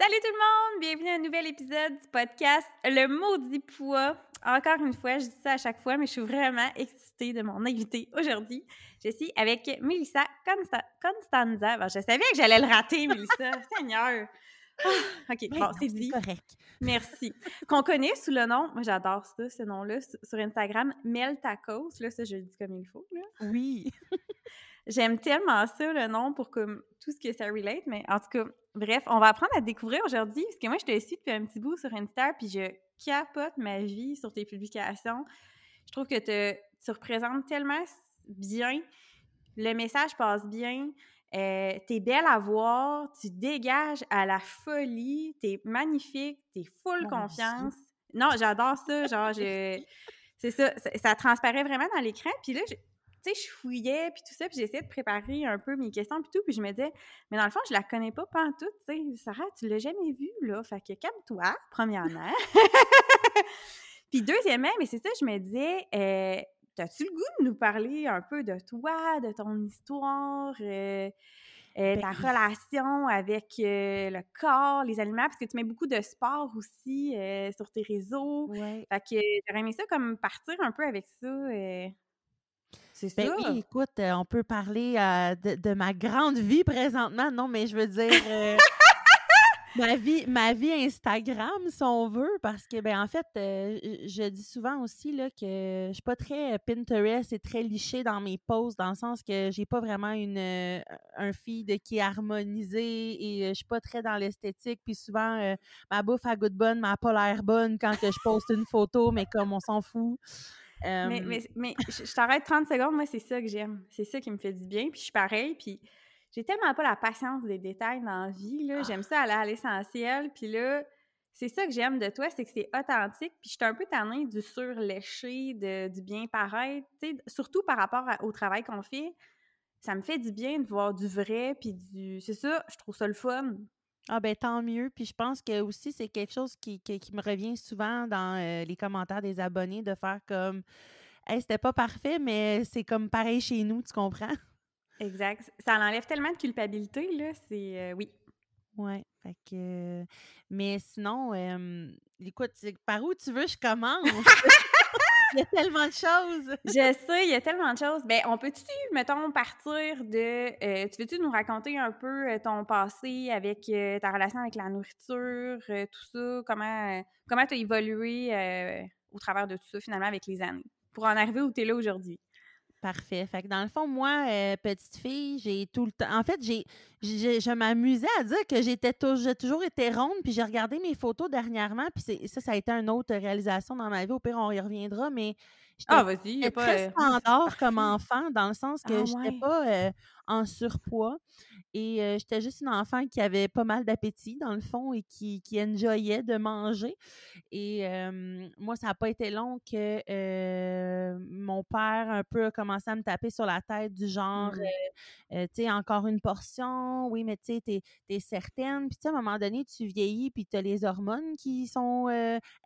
Salut tout le monde! Bienvenue à un nouvel épisode du podcast Le Maudit Poids. Encore une fois, je dis ça à chaque fois, mais je suis vraiment excitée de mon invité aujourd'hui. Je suis avec Melissa Constanza. je savais que j'allais le rater, Melissa. Seigneur! Ah, OK, bon, c'est dit. correct. Merci. Qu'on connaît sous le nom, moi j'adore ça, ce nom-là, sur Instagram, Mel Tacos. Là, ça, je le dis comme il faut. Là. Oui. J'aime tellement ça, le nom, pour comme, tout ce que ça relate, mais en tout cas, bref, on va apprendre à te découvrir aujourd'hui, parce que moi, je te suis depuis un petit bout sur Insta, puis je capote ma vie sur tes publications. Je trouve que tu représentes tellement bien, le message passe bien, euh, t'es belle à voir, tu dégages à la folie, t'es magnifique, t'es full confiance. Non, j'adore ça, genre, je... c'est ça, ça, transparaît vraiment dans l'écran. Puis là, tu sais, je fouillais, puis tout ça, puis j'essayais de préparer un peu mes questions, puis tout, puis je me disais, mais dans le fond, je la connais pas pantoute, tu sais, Sarah, tu l'as jamais vue, là, fait que calme-toi, premièrement. puis deuxièmement, mais c'est ça, je me disais, euh, As-tu le goût de nous parler un peu de toi, de ton histoire, euh, euh, ta relation avec euh, le corps, les aliments, parce que tu mets beaucoup de sport aussi sur tes réseaux. Ouais. Fait que j'aurais aimé ça comme partir un peu avec ça. C'est ben ça. Oui, écoute, on peut parler de, de, ma grande vie présentement. Non, mais je veux dire. ma vie, ma vie Instagram, si on veut, parce que, ben, en fait, euh, je dis souvent aussi là, que je suis pas très Pinterest et très lichée dans mes posts, dans le sens que j'ai pas vraiment une, euh, un feed qui est harmonisé et euh, je suis pas très dans l'esthétique. Puis souvent, ma bouffe a goût de bonne, mais pas l'air bonne quand je poste une photo, mais comme on s'en fout. Mais, mais, mais je t'arrête 30 secondes, moi, c'est ça que j'aime. C'est ça qui me fait du bien. Puis je suis pareil. Puis j'ai tellement pas la patience des détails dans la vie, là. J'aime ça aller à l'essentiel, puis là, c'est ça que j'aime de toi, c'est que c'est authentique, puis je suis un peu tannée du surléché, de, du bien paraître, surtout par rapport au travail qu'on fait. Ça me fait du bien de voir du vrai, puis du... C'est ça, je trouve ça le fun. Ah ben tant mieux. Puis je pense que aussi c'est quelque chose qui, qui, me revient souvent dans euh, les commentaires des abonnés de faire comme Hey, c'était pas parfait, mais c'est comme pareil chez nous, tu comprends? Exact. Ça enlève tellement de culpabilité, là. C'est. Euh, oui. Ouais. Fait que. mais sinon, écoute, par où tu veux je commence? il y a tellement de choses. je sais, il y a tellement de choses. Ben, on peut-tu, mettons, partir de. Euh, tu veux-tu nous raconter un peu euh, ton passé avec ta relation avec la nourriture, tout ça? Comment comment tu as évolué au travers de tout ça, finalement, avec les années, pour en arriver où tu là aujourd'hui? Parfait. Fait que dans le fond, moi, euh, petite fille, j'ai tout le temps. En fait, j'ai, je m'amusais à dire que j'étais j'ai toujours été ronde, puis j'ai regardé mes photos dernièrement, puis ça, ça a été une autre réalisation dans ma vie. Au pire, on y reviendra, mais j'étais ah, vas-y, très euh, standard comme enfant, dans le sens que ah, je n'étais pas euh, en surpoids. Et euh, j'étais juste une enfant qui avait pas mal d'appétit, dans le fond, et qui, qui enjoyait de manger. Et euh, moi, ça n'a pas été long que euh, mon père, un peu, a commencé à me taper sur la tête du genre, Mmh. tu sais, encore une portion, oui, mais tu sais, t'es es certaine. Puis, tu sais, à un moment donné, tu vieillis, puis tu as les hormones qui sont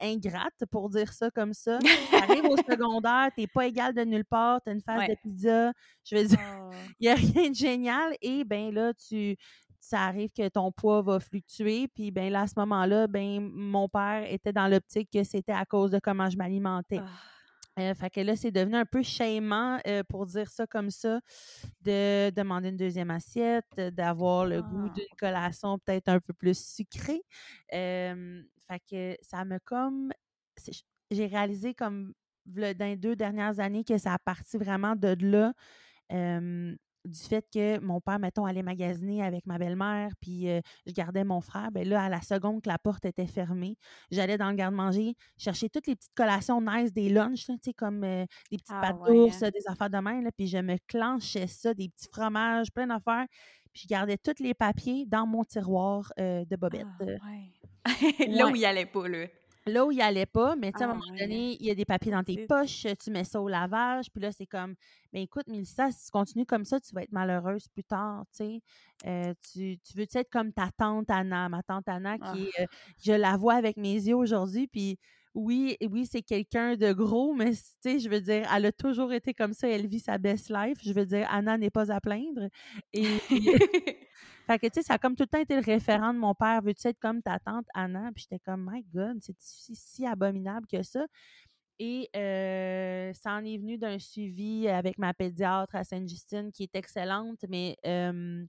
ingrates, pour dire ça comme ça. T'arrives au secondaire, t'es pas égal de nulle part, t'as une face de pizza. Je veux dire, Oh. il n'y a rien de génial. Et ben là, tu ça arrive que ton poids va fluctuer. Puis ben là, à ce moment-là, ben mon père était dans l'optique que c'était à cause de comment je m'alimentais. Ah. Euh, fait que là, c'est devenu un peu shamant, euh, pour dire ça comme ça, de demander une deuxième assiette, euh, d'avoir le goût Ah. d'une collation peut-être un peu plus sucrée. Euh, fait que ça me comme... J'ai réalisé comme dans les deux dernières années que ça a parti vraiment de là, euh, du fait que mon père, mettons, allait magasiner avec ma belle-mère, puis euh, je gardais mon frère. Ben là, à la seconde que la porte était fermée, j'allais dans le garde-manger chercher toutes les petites collations nice des lunchs, là, tu sais, comme euh, des petites Ah pâtes ouais, d'ours, des affaires de même, là, puis je me clenchais ça, des petits fromages, plein d'affaires. Puis je gardais tous les papiers dans mon tiroir euh, de bobette. Ah, euh, ouais. Là ouais. où il allait pas, là. Là où il allait pas, mais tu sais, à un Ah moment donné, il y a des papiers dans tes poches, tu mets ça au lavage, puis là, c'est comme, ben écoute, Mélissa, si tu continues comme ça, tu vas être malheureuse plus tard, tu sais. Euh, tu, tu veux-tu être comme ta tante Anna, ma tante Anna, Ah. qui euh, je la vois avec mes yeux aujourd'hui, puis oui, oui, c'est quelqu'un de gros, mais tu sais, je veux dire, elle a toujours été comme ça, elle vit sa best life. Je veux dire, Anna n'est pas à plaindre. Et fait que, tu sais, ça a comme tout le temps été le référent de mon père. Veux-tu être comme ta tante Anna? Puis j'étais comme, my God, c'est si, si abominable que ça. Et euh, ça en est venu d'un suivi avec ma pédiatre à Sainte-Justine qui est excellente, mais euh,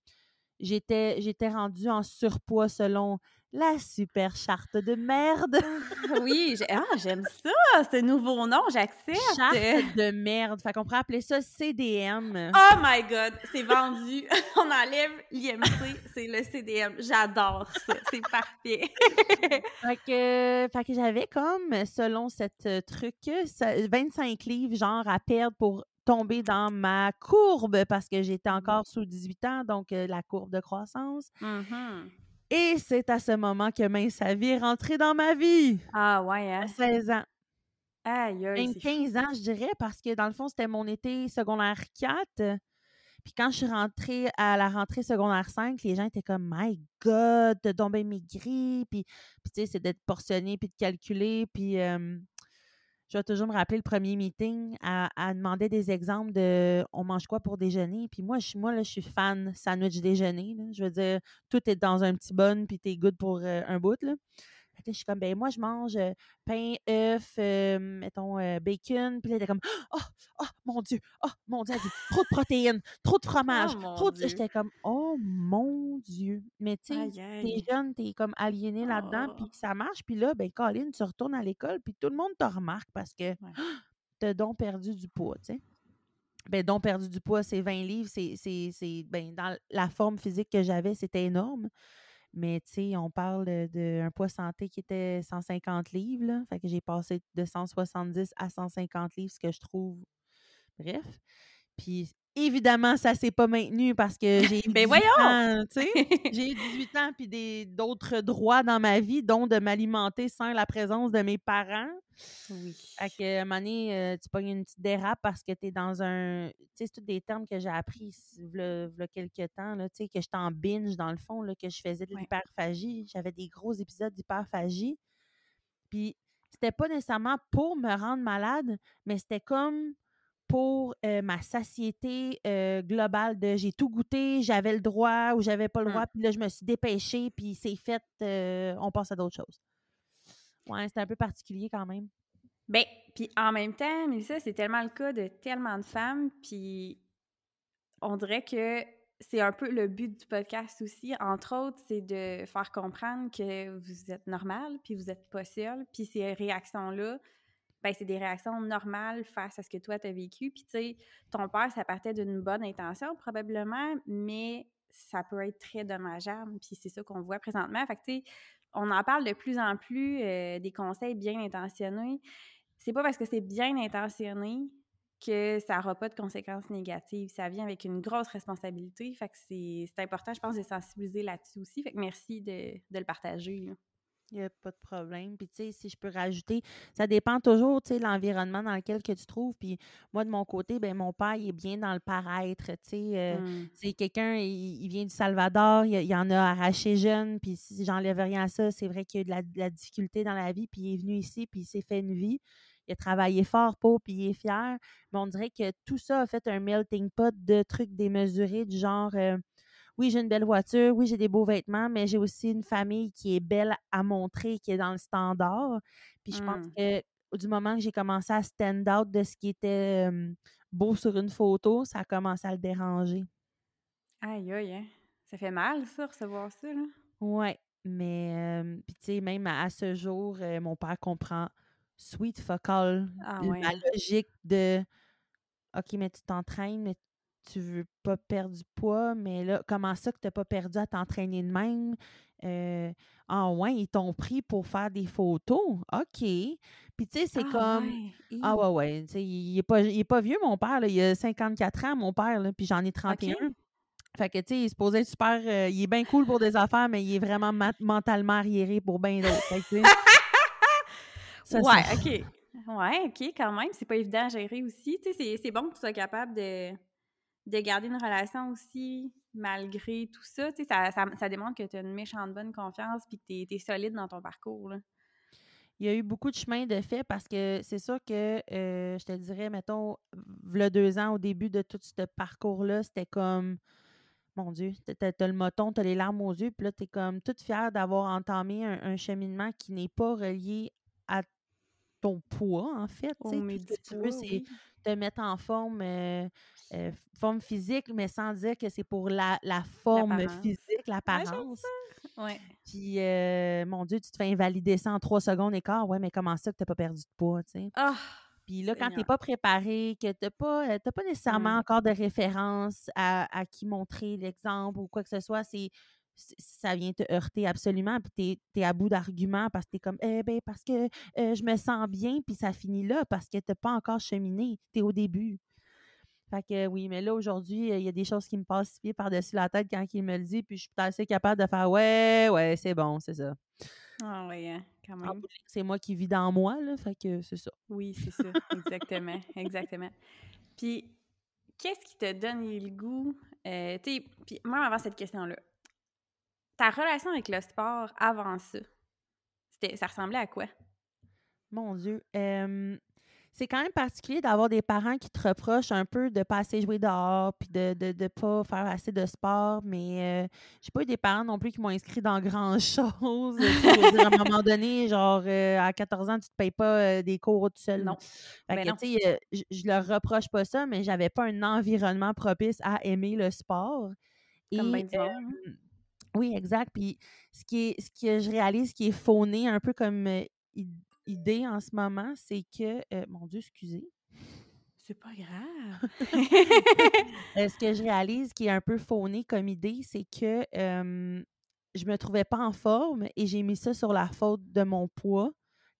j'étais, j'étais rendue en surpoids selon la super charte de merde. oui, j'ai- ah, j'aime ça, ce nouveau nom, j'accepte. Charte de merde. Fait qu'on pourrait appeler ça CDM. Oh my god, c'est vendu. On enlève l'IMC, c'est le CDM. J'adore ça, c'est parfait. Fait que, fait que j'avais comme, selon cette euh, truc, ça- 25 livres, genre, à perdre pour tomber dans ma courbe parce que j'étais encore sous 18 ans, donc euh, la courbe de croissance. Mhm. Et c'est à ce moment que Mince vie est rentrée dans ma vie. Ah ouais, À hein? 16 ans. Aïe, aïe, Même c'est 15 ans, je dirais, parce que dans le fond, c'était mon été secondaire 4. Puis quand je suis rentrée à la rentrée secondaire 5, les gens étaient comme My God, t'as bien maigri. Puis, puis tu sais, c'est d'être portionné puis de calculer. Puis euh, je vais toujours me rappeler le premier meeting à, demander des exemples de on mange quoi pour déjeuner? Puis moi, je, moi là, je suis fan sandwich déjeuner. Je veux dire, tout est dans un petit bun puis t'es good pour euh, un bout. Là. Là, je suis comme, ben moi, je mange euh, pain, œuf, euh, mettons, euh, bacon. Puis là, elle était comme, oh, oh, mon Dieu, oh, mon Dieu, elle dit, trop de protéines, trop de fromage, Oh, mon trop de... J'étais comme, oh, mon Dieu. Mais tu sais, t'es jeune, t'es comme aliéné là-dedans, Oh. puis ça marche. Puis là, ben, Colin, tu retournes à l'école, puis tout le monde te remarque parce que t'as donc perdu du poids, tu sais. Ben, donc perdu du poids, c'est 20 livres, c'est- ben, dans la forme physique que j'avais, c'était énorme. Mais, tu sais, on parle d'un poids santé qui était 150 livres, là. Fait que j'ai passé de 170 à 150 livres, ce que je trouve... Bref. Puis, évidemment, ça s'est pas maintenu parce que j'ai eu Ben 18 voyons! ans. J'ai eu 18 ans puis des d'autres droits dans ma vie, dont de m'alimenter sans la présence de mes parents. Oui. Fait que, à un moment donné, euh, tu pognes une petite dérape parce que tu es dans un. Tu sais, c'est tous des termes que j'ai appris il y a quelques temps, là, tu sais, que j'étais en binge dans le fond, là, que je faisais de l'hyperphagie. J'avais des gros épisodes d'hyperphagie. Puis, c'était pas nécessairement pour me rendre malade, mais c'était comme pour euh, ma satiété euh, globale de j'ai tout goûté, j'avais le droit ou j'avais pas le Hum. droit, puis là, je me suis dépêchée, puis c'est fait, euh, on passe à d'autres choses. Ouais, c'était un peu particulier quand même. Ben, puis en même temps, Mélissa, c'est tellement le cas de tellement de femmes, puis on dirait que c'est un peu le but du podcast aussi. Entre autres, c'est de faire comprendre que vous êtes normal, puis vous êtes pas seul, puis ces réactions-là, ben c'est des réactions normales face à ce que toi t'as vécu. Puis tu sais, ton père, ça partait d'une bonne intention probablement, mais ça peut être très dommageable, puis c'est ça qu'on voit présentement. Fait que tu sais, on en parle de plus en plus, euh, des conseils bien intentionnés. C'est pas parce que c'est bien intentionné que ça n'aura pas de conséquences négatives. Ça vient avec une grosse responsabilité. Fait que c'est important, je pense, de sensibiliser là-dessus aussi. Fait que merci de, le partager. Il n'y a pas de problème. Puis, tu sais, si je peux rajouter, ça dépend toujours, tu sais, de l'environnement dans lequel que tu trouves. Puis, moi, de mon côté, ben mon père, il est bien dans le paraître, tu sais. Euh, mmh. C'est quelqu'un, il, vient du Salvador, il, il, en a arraché jeune. Puis, si j'enlève rien à ça, c'est vrai qu'il y a eu de la, de la, difficulté dans la vie. Puis, il est venu ici, puis il s'est fait une vie il a travaillé fort pour, puis il est fier. Mais on dirait que tout ça a fait un melting pot de trucs démesurés, du genre euh, oui, j'ai une belle voiture, oui, j'ai des beaux vêtements, mais j'ai aussi une famille qui est belle à montrer, qui est dans le standard. Puis je pense mmh. que du moment que j'ai commencé à stand out de ce qui était beau sur une photo, ça a commencé à le déranger. Aïe, aïe, hein. Ça fait mal, ça, recevoir ça, là. Ouais, mais, puis tu sais, même à, ce jour, mon père comprend sweet fuck all. Ah la logique de OK, mais tu t'entraînes, mais tu veux pas perdre du poids, mais là, comment ça que tu n'as pas perdu à t'entraîner de même? Euh, ah ouais, ils t'ont pris pour faire des photos? OK. Puis tu sais, c'est ah comme. Ah ouais, ouais. Il n'est pas, est pas vieux, mon père. Là. Il a 54 ans, mon père, là, puis j'en ai 31. Fait que, tu sais, il se posait super. Euh, il est bien cool pour des affaires, mais il est vraiment mentalement arriéré pour bien d'autres. ouais, OK. Ouais, OK, quand même. C'est pas évident à gérer aussi. Tu sais, c'est bon que tu sois capable de, de garder une relation aussi malgré tout ça. Tu sais, ça, ça, démontre que tu as une méchante bonne confiance puis que tu es, solide dans ton parcours. Là. Il y a eu beaucoup de chemin de fait parce que c'est sûr que, euh, je te dirais, mettons, le deux ans au début de tout ce parcours-là, c'était comme mon Dieu, t'as as le moton, t'as les larmes aux yeux, puis là, t'es comme toute fière d'avoir entamé un, cheminement qui n'est pas relié à ton poids, en fait. Au tu veux, te mettre en forme, euh, euh, forme physique, mais sans dire que c'est pour la, forme physique, l'apparence. Ouais, Puis, euh, mon Dieu, tu te fais invalider ça en trois secondes et quart. Ouais, mais comment ça que tu n'as pas perdu de poids, tu sais? Ah! Puis là, quand tu n'es pas préparé, que tu n'as pas, pas nécessairement mmh. encore de référence à, à qui montrer l'exemple ou quoi que ce soit, c'est ça vient te heurter absolument, puis tu es, à bout d'arguments parce que tu es comme, eh ben, parce que je me sens bien, puis ça finit là, parce que tu n'as pas encore cheminé, tu es au début. Fait que oui, mais là, aujourd'hui, il y a des choses qui me passent pied par-dessus la tête quand il me le dit, puis je suis assez capable de faire, ouais, ouais, c'est bon, c'est ça. Ah oui, hein, quand même. C'est moi qui vis dans moi, là, fait que c'est ça. Oui, c'est ça, exactement, exactement. Puis, qu'est-ce qui te donne le goût? Euh, tu sais, puis même avant cette question-là, ta relation avec le sport avant ça, ça ressemblait à quoi? Mon Dieu. c'est quand même particulier d'avoir des parents qui te reprochent un peu de pas assez jouer dehors puis de ne de, pas faire assez de sport, mais euh, j'ai pas eu des parents non plus qui m'ont inscrit dans grand-chose. à un moment donné, genre, euh, à 14 ans, tu te payes pas des cours tout seul. Non. Ben je, je leur reproche pas ça, mais j'avais pas un environnement propice à aimer le sport. Comme bien oui, exact. Puis ce qui est, ce que je réalise qui est fauné un peu comme idée en ce moment, c'est que mon Dieu, excusez. C'est pas grave. ce que je réalise qui est un peu fauné comme idée, c'est que je me trouvais pas en forme et j'ai mis ça sur la faute de mon poids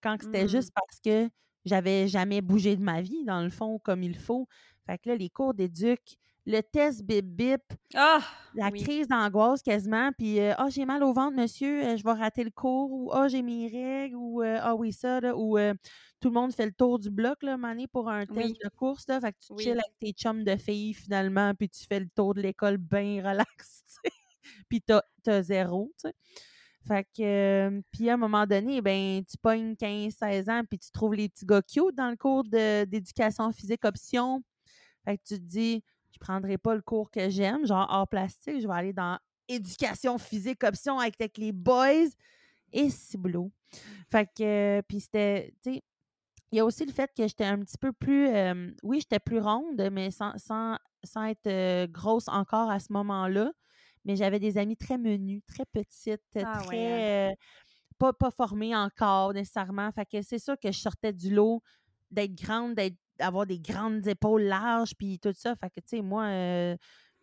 quand c'était juste mmh. parce que j'avais jamais bougé de ma vie, dans le fond, comme il faut. Fait que là, les cours d'éduc, le test bip bip, ah, la crise d'angoisse quasiment, puis euh, ah j'ai mal au ventre monsieur, euh, je vais rater le cours ou ah j'ai mes règles ou euh, ah oui ça là, ou tout le monde fait le tour du bloc là mané pour un test de course là, fait que tu chill avec tes chums de filles finalement puis tu fais le tour de l'école bien relax, puis t'as as zéro, tu sais. Fait que, puis à un moment donné, ben, tu pognes 15-16 ans, puis tu trouves les petits gars cute dans le cours d'éducation physique option. Fait que tu te dis, prendrai pas le cours que j'aime, genre art plastique, je vais aller dans éducation physique option avec, les boys et c'est boulot. Fait que, puis c'était, tu sais, il y a aussi le fait que j'étais un petit peu plus, oui, j'étais plus ronde, mais sans, sans, sans être grosse encore à ce moment-là. Mais j'avais des amis très menus, très petites, ah très. Hein. pas, pas formées encore nécessairement. Fait que c'est sûr que je sortais du lot d'être grande, d'être avoir des grandes épaules larges, puis tout ça. Fait que, tu sais, moi, euh,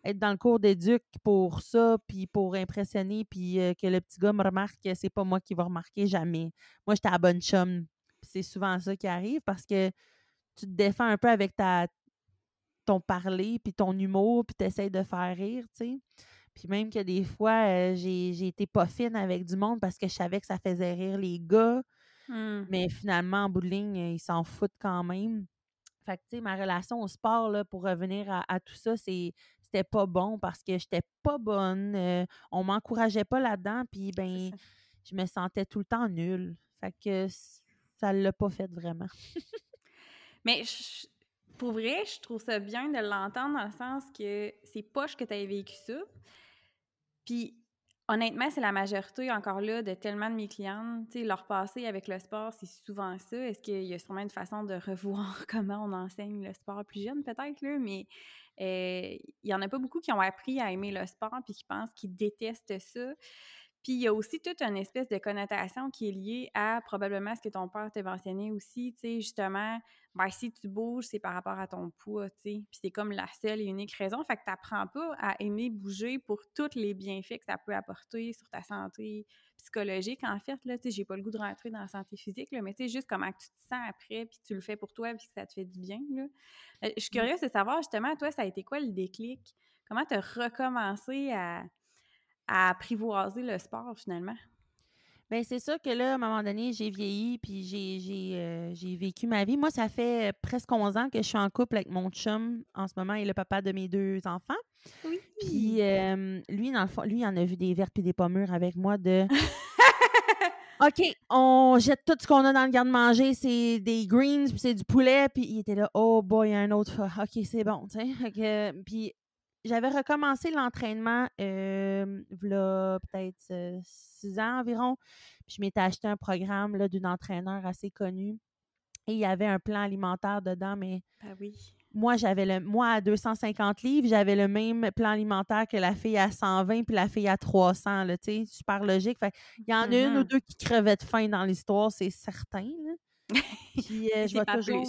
être dans le cours d'éduc pour ça, puis pour impressionner, puis euh, que le petit gars me remarque, c'est pas moi qui va remarquer jamais. Moi, j'étais à bonne chum. c'est souvent ça qui arrive parce que tu te défends un peu avec ta, ton parler, puis ton humour, puis tu de faire rire, tu sais. Puis même que des fois, euh, j'ai été pas fine avec du monde parce que je savais que ça faisait rire les gars. Mmh. Mais finalement, en bout de ligne, ils s'en foutent quand même. Fait que, tu sais, ma relation au sport, là, pour revenir à, tout ça, c'était pas bon parce que j'étais pas bonne. Euh, on m'encourageait pas là-dedans. Puis, ben, je me sentais tout le temps nulle. Fait que ça l'a pas fait vraiment. Mais pour vrai, je trouve ça bien de l'entendre dans le sens que c'est poche que tu aies vécu ça. Puis honnêtement, c'est la majorité encore là de tellement de mes clientes. Leur passé avec le sport, c'est souvent ça. Est-ce qu'il y a sûrement une façon de revoir comment on enseigne le sport plus jeune, peut-être, là, mais euh, il y en a pas beaucoup qui ont appris à aimer le sport puis qui pensent qu'ils détestent ça. Puis il y a aussi toute une espèce de connotation qui est liée à probablement ce que ton père t'a mentionné aussi, tu sais, justement, ben, si tu bouges, c'est par rapport à ton poids, tu sais. Puis c'est comme la seule et unique raison. Fait que t'apprends pas à aimer bouger pour tous les bienfaits que ça peut apporter sur ta santé psychologique, en fait, là, tu sais, j'ai pas le goût de rentrer dans la santé physique, là, mais tu sais, juste comment tu te sens après, puis tu le fais pour toi, puis que ça te fait du bien, là. Euh, je suis mmh. curieuse de savoir, justement, toi, ça a été quoi le déclic? Comment tu as recommencé à à apprivoiser le sport finalement? Bien, c'est sûr que là, à un moment donné, j'ai vieilli puis euh, j'ai, vécu ma vie. Moi, ça fait presque 11 ans que je suis en couple avec mon chum en ce moment et le papa de mes deux enfants. Oui. Puis euh, lui, dans le fond, lui, il en a vu des vertes et des pommures avec moi de. OK, on jette tout ce qu'on a dans le garde-manger, c'est des greens, puis c'est du poulet, puis il était là, oh boy, il y a un autre. OK, c'est bon, tu sais. Puis j'avais recommencé l'entraînement euh, là, peut-être six ans environ. Puis je m'étais acheté un programme d'une entraîneur assez connue. Et il y avait un plan alimentaire dedans, mais ben oui. moi, j'avais le moi à 250 livres, j'avais le même plan alimentaire que la fille à 120 puis la fille à 300. Là, super logique. il y en a une ou deux qui crevaient de faim dans l'histoire, c'est certain. Là. Puis euh, je vais toujours.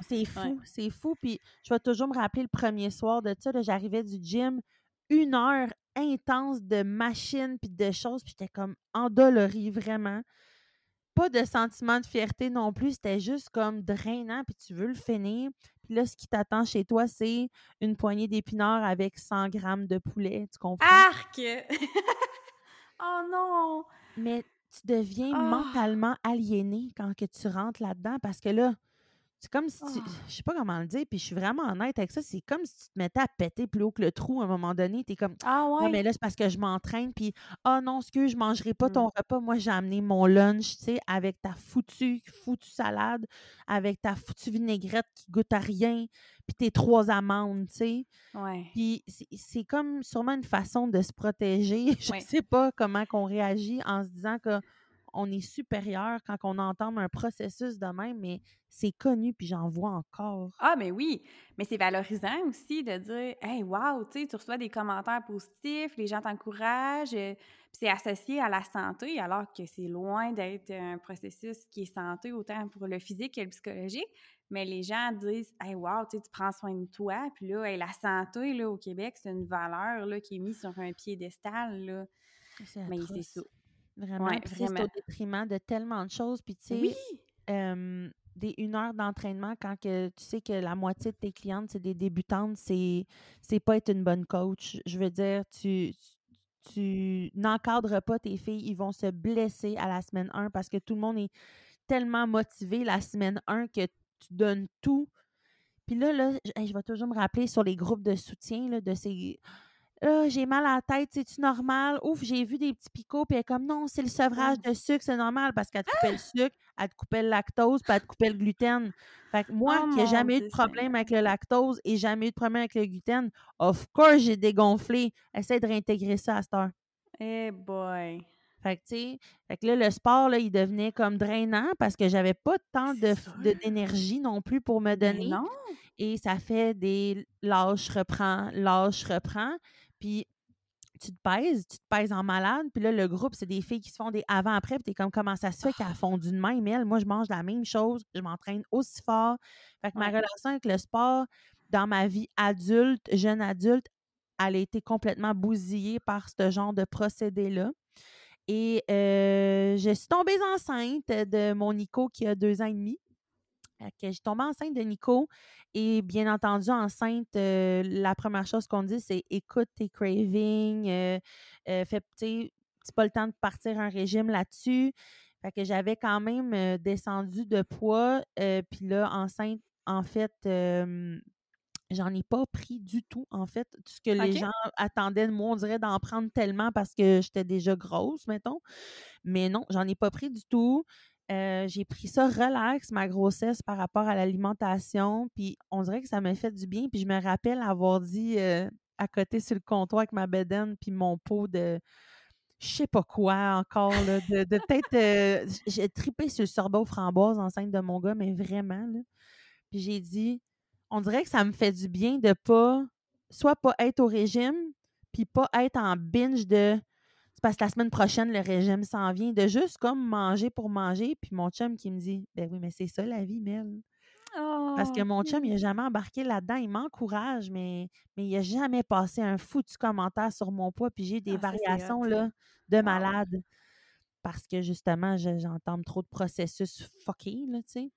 C'est fou, c'est fou. Puis je vais toujours me rappeler le premier soir de ça. J'arrivais du gym, une heure intense de machines puis de choses. Puis j'étais comme endolorie, vraiment. Pas de sentiment de fierté non plus. C'était juste comme drainant. Puis tu veux le finir. Puis là, ce qui t'attend chez toi, c'est une poignée d'épinards avec 100 grammes de poulet. Tu comprends? Arc! oh non! Mais tu deviens ah! mentalement aliéné quand que tu rentres là-dedans parce que là, c'est comme si tu. Ah! Je sais pas comment le dire, puis je suis vraiment honnête avec ça. C'est comme si tu te mettais à péter plus haut que le trou à un moment donné. Tu es comme. Ah ouais. mais là, c'est parce que je m'entraîne, puis ah non, ce que je mangerai pas ton mmh. repas. Moi, j'ai amené mon lunch, tu sais, avec ta foutue, foutue salade, avec ta foutue vinaigrette qui goûte à rien, puis tes trois amandes, tu sais. Ouais. Puis c'est comme sûrement une façon de se protéger. Je ne sais pas comment qu'on réagit en se disant que on est supérieur quand on entend un processus de même, mais c'est connu, puis j'en vois encore. Ah, mais oui, mais c'est valorisant aussi de dire Hey, wow, tu reçois des commentaires positifs, les gens t'encouragent, euh, puis c'est associé à la santé, alors que c'est loin d'être un processus qui est santé autant pour le physique que le psychologique. Mais les gens disent Hey, wow, tu prends soin de toi, puis là, la santé là, au Québec, c'est une valeur là, qui est mise sur un piédestal. Là. Mais c'est ça. Vraiment, c'est au détriment de tellement de choses. Puis, tu sais, des une heure d'entraînement quand que tu sais que la moitié de tes clientes, c'est des débutantes, c'est c'est pas être une bonne coach. Je veux dire, tu, tu n'encadres pas tes filles, ils vont se blesser à la semaine 1 parce que tout le monde est tellement motivé la semaine 1 que tu donnes tout. Puis là, là je vais toujours me rappeler sur les groupes de soutien là, de ces ah, j'ai mal à la tête, c'est-tu normal? Ouf, j'ai vu des petits picots, puis elle est comme non, c'est le sevrage de sucre, c'est normal parce qu'elle te coupait le sucre, elle te coupait le lactose, puis elle te coupait le gluten. Fait que moi, oh qui n'ai jamais eu de problème avec le lactose et jamais eu de problème avec le gluten, of course, j'ai dégonflé. Essaye de réintégrer ça à cette heure. Eh boy! Fait que, tu sais, fait que là, le sport, là, il devenait comme drainant parce que j'avais pas tant d'énergie non plus pour me donner. non. Et ça fait des lâche, reprends, lâche, reprends. Puis tu te pèses, tu te pèses en malade, puis là, le groupe, c'est des filles qui se font des avant-après, puis t'es comme, comment ça se fait qu'elles font d'une même, elle, moi, je mange la même chose, je m'entraîne aussi fort. Fait que ma relation avec le sport, dans ma vie adulte, jeune adulte, elle a été complètement bousillée par ce genre de procédé-là. Et euh, je suis tombée enceinte de mon Nico qui a deux ans et demi. Que j'ai tombé enceinte de Nico et bien entendu, enceinte, euh, la première chose qu'on dit, c'est écoute tes cravings, euh, euh, fais, c'est pas le temps de partir un régime là-dessus. Fait que j'avais quand même descendu de poids. Puis là, enceinte, en fait, j'en ai pas pris du tout, en fait. Tout ce que les gens attendaient de moi, on dirait d'en prendre tellement parce que j'étais déjà grosse, mettons. Mais non, j'en ai pas pris du tout. J'ai pris ça relax, ma grossesse, par rapport à l'alimentation. Puis on dirait que ça m'a fait du bien. Puis je me rappelle avoir dit à côté sur le comptoir avec ma bedaine puis mon pot de je sais pas quoi encore, de, peut-être. j'ai tripé sur le sorbet aux framboises enceinte de mon gars, mais vraiment. Puis j'ai dit, on dirait que ça me fait du bien de pas, soit pas être au régime, puis pas être en binge de. Parce que la semaine prochaine, le régime s'en vient, de juste comme manger pour manger. Puis mon chum qui me dit, ben oui, mais c'est ça la vie, Mel. Parce que oh, mon chum, il n'a jamais embarqué là-dedans. Il m'encourage, mais, mais il n'a jamais passé un foutu commentaire sur mon poids. Puis j'ai des ah, variations là, de malade. Parce que justement, j'entends trop de processus fuckés, là, tu sais.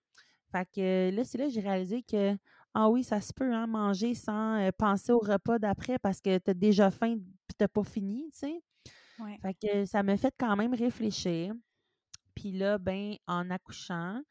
Fait que là, c'est là que j'ai réalisé que, ah oui, ça se peut, hein, manger sans euh, penser au repas d'après parce que tu as déjà faim et tu n'as pas fini, tu sais. Fait que ça m'a fait quand même réfléchir. Puis là, ben, en accouchant,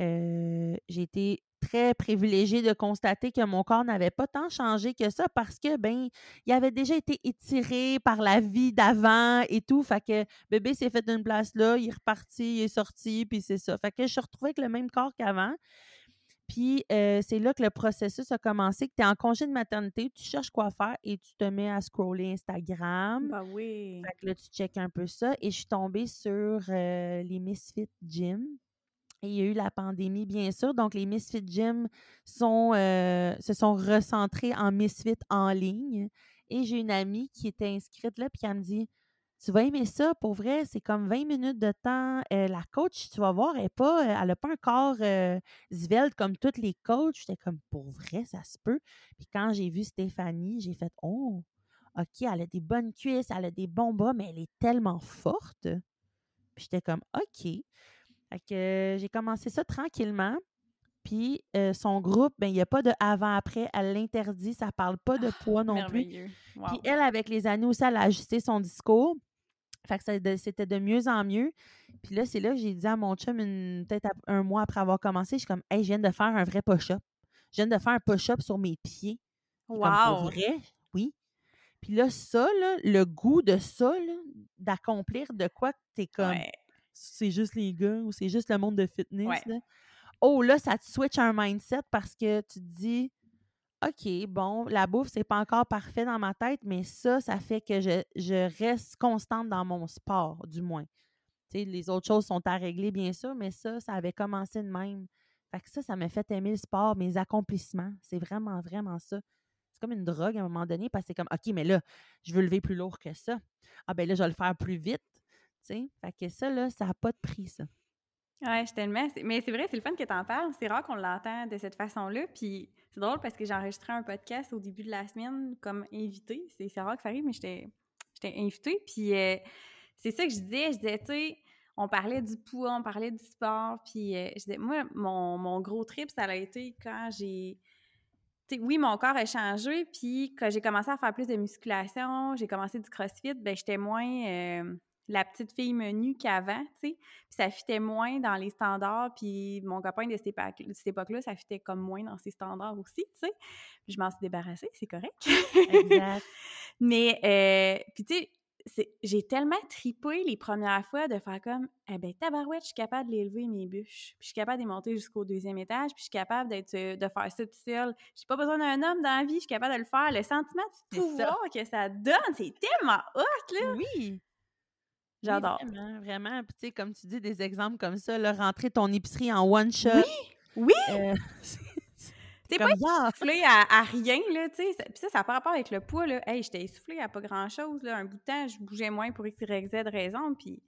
euh, j'ai été très privilégiée de constater que mon corps n'avait pas tant changé que ça parce que ben il avait déjà été étiré par la vie d'avant et tout. Fait que bébé s'est fait une place là il est reparti il est sorti puis c'est ça. Fait que je suis retrouvée avec le même corps qu'avant puis euh, c'est là que le processus a commencé que tu es en congé de maternité tu cherches quoi faire et tu te mets à scroller Instagram bah oui fait que là tu checkes un peu ça et je suis tombée sur euh, les Misfit Gym et il y a eu la pandémie, bien sûr. Donc, les Misfit Gym sont, euh, se sont recentrés en Misfit en ligne. Et j'ai une amie qui était inscrite là, puis elle me dit Tu vas aimer ça, pour vrai, c'est comme 20 minutes de temps. Euh, la coach, tu vas voir, elle n'a pas, euh, pas un corps svelte comme toutes les coachs. J'étais comme Pour vrai, ça se peut? Puis quand j'ai vu Stéphanie, j'ai fait Oh, OK, elle a des bonnes cuisses, elle a des bons bras, mais elle est tellement forte. Puis j'étais comme OK. Fait que j'ai commencé ça tranquillement. Puis son groupe, ben, il n'y a pas de avant-après. Elle l'interdit. Ça ne parle pas de ah, poids non plus. Puis elle, avec les années aussi, elle a ajusté son discours. Fait que c'était de mieux en mieux. Puis là, c'est là que j'ai dit à mon chum, peut-être un mois après avoir commencé, je suis comme, hey, je viens de faire un vrai push-up. Je viens de faire un push-up sur mes pieds. Wow! vrai, oui. Puis là, ça, le goût de ça, d'accomplir de quoi tu es comme, c'est juste les gars ou c'est juste le monde de fitness. Là. Oh, là, ça te switch un mindset parce que tu te dis OK, bon, la bouffe, c'est pas encore parfait dans ma tête, mais ça, ça fait que je, reste constante dans mon sport, du moins. les autres choses sont à régler, bien sûr, mais ça, ça avait commencé de même. Fait que ça, ça m'a fait aimer le sport, mes accomplissements. C'est vraiment, vraiment ça. C'est comme une drogue à un moment donné, parce que c'est comme, OK, mais là, je veux lever plus lourd que ça. Ah, ben là, je vais le faire plus vite. Fait que ça, là, ça n'a pas de prix, ça. Ouais, je t'aime. Mais c'est vrai, c'est le fun que tu en parles. C'est rare qu'on l'entend de cette façon-là. Puis c'est drôle parce que j'ai enregistré un podcast au début de la semaine comme invité. C'est rare que ça arrive, mais j'étais invitée. Puis euh, c'est ça que je disais. Je disais, tu sais, on parlait du poids, on parlait du sport. Puis euh, je disais, moi, mon, mon, gros trip, ça a été quand j'ai. Oui, mon corps a changé, puis quand j'ai commencé à faire plus de musculation, j'ai commencé du crossfit, ben j'étais moins. Euh, la petite fille menue qu'avant, tu sais. Puis ça fitait moins dans les standards, puis mon copain de cette époque-là, ça fitait comme moins dans ses standards aussi, tu sais. Puis je m'en suis débarrassée, c'est correct. exact. Mais, euh, puis tu sais, j'ai tellement tripé les premières fois de faire comme eh ben tabarouette, je suis capable de l'élever mes bûches. Puis je suis capable de monter jusqu'au deuxième étage, puis je suis capable d'être euh, de faire ça tout seul. J'ai pas besoin d'un homme dans la vie, je suis capable de le faire. Le sentiment de pouvoir que ça donne, c'est tellement hot là. Oui. J'adore. vraiment, vraiment. Puis, tu sais, comme tu dis, des exemples comme ça, là, rentrer ton épicerie en one shot. Oui! Oui! Euh, T'es pas essoufflé à, rien, là, tu sais. Puis ça, ça n'a pas rapport avec le poids, là. Hey, j'étais essoufflée à pas grand-chose, là. Un bout de temps, je bougeais moins pour X, Y, Z raison, puis...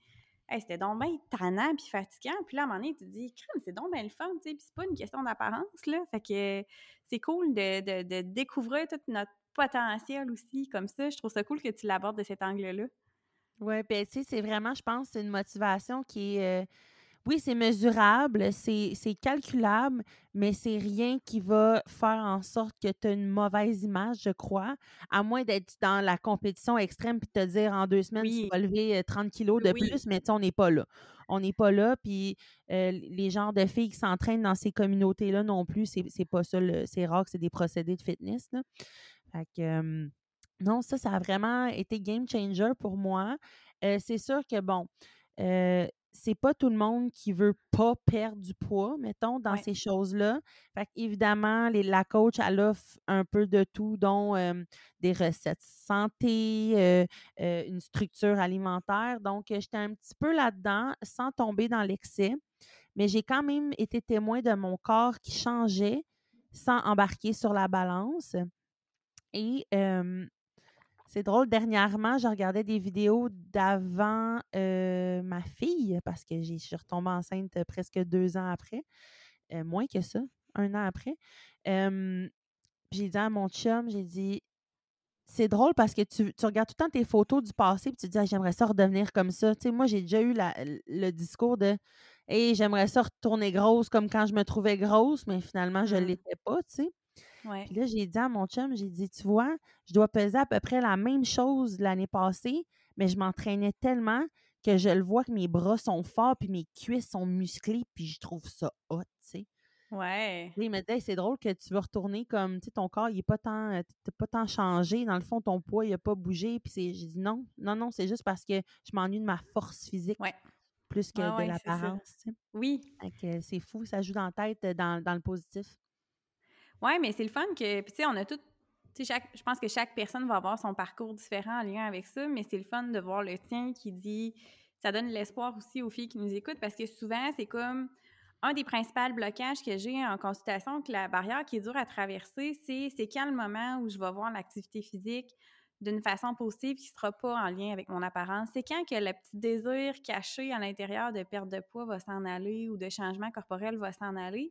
Hey, c'était donc bien tannant puis fatigant. Puis là, à un moment donné, tu te dis, crème, c'est donc bien le fun, tu sais. Puis c'est pas une question d'apparence, là. Fait que c'est cool de, de, de découvrir tout notre potentiel aussi, comme ça. Je trouve ça cool que tu l'abordes de cet angle-là. Oui, puis tu sais, c'est vraiment, je pense, c'est une motivation qui est. Euh, oui, c'est mesurable, c'est calculable, mais c'est rien qui va faire en sorte que tu as une mauvaise image, je crois, à moins d'être dans la compétition extrême puis te dire en deux semaines, tu Oui. vas lever 30 kilos de Oui. plus, mais tu sais, on n'est pas là. On n'est pas là, puis euh, les genres de filles qui s'entraînent dans ces communautés-là non plus, c'est pas ça. C'est rare que c'est des procédés de fitness. Là. Fait que, euh, non, ça, ça a vraiment été game changer pour moi. Euh, c'est sûr que, bon, euh, c'est pas tout le monde qui veut pas perdre du poids, mettons, dans Ouais. ces choses-là. Fait évidemment, les, la coach, elle offre un peu de tout, dont euh, des recettes santé, euh, euh, une structure alimentaire. Donc, j'étais un petit peu là-dedans, sans tomber dans l'excès. Mais j'ai quand même été témoin de mon corps qui changeait sans embarquer sur la balance. Et c'est drôle, dernièrement, je regardais des vidéos d'avant euh, ma fille, parce que j'ai- je suis retombée enceinte euh, presque deux ans après, euh, moins que ça, un an après. Euh, j'ai dit à mon chum, j'ai dit, c'est drôle parce que tu, tu regardes tout le temps tes photos du passé puis tu te dis, Ah, j'aimerais ça redevenir comme ça. Tu sais, moi, j'ai déjà eu la- le discours de, hey, j'aimerais ça retourner grosse comme quand je me trouvais grosse, mais finalement, je ne Mm. l'étais pas, tu sais. Ouais. Puis là, j'ai dit à mon chum, j'ai dit, tu vois, je dois peser à peu près la même chose l'année passée, mais je m'entraînais tellement que je le vois que mes bras sont forts, puis mes cuisses sont musclées, puis je trouve ça hot, tu sais. Ouais. Il me Hey, c'est drôle que tu veux retourner comme, tu sais, ton corps, il n'est pas tant, euh, t'as pas tant changé. Dans le fond, ton poids, il n'a pas bougé. Puis c'est- j'ai dit, non, non, non, c'est juste parce que je m'ennuie de ma force physique Ouais. plus que Ouais, de ouais, l'apparence. Oui. C'est fou, ça joue dans la tête, dans, dans le positif. Ouais, mais c'est le fun que. Tu sais, on a tout. Chaque... je pense que chaque personne va avoir son parcours différent en lien avec ça, mais c'est le fun de voir le tien qui dit. Ça donne l'espoir aussi aux filles qui nous écoutent parce que souvent, c'est comme. Un des principaux blocages que j'ai en consultation, que la barrière qui est dure à traverser, c'est c'est quand le moment où je vais voir l'activité physique d'une façon positive qui ne sera pas en lien avec mon apparence. C'est quand que le petit désir caché à l'intérieur de perte de poids va s'en aller ou de changement corporel va s'en aller.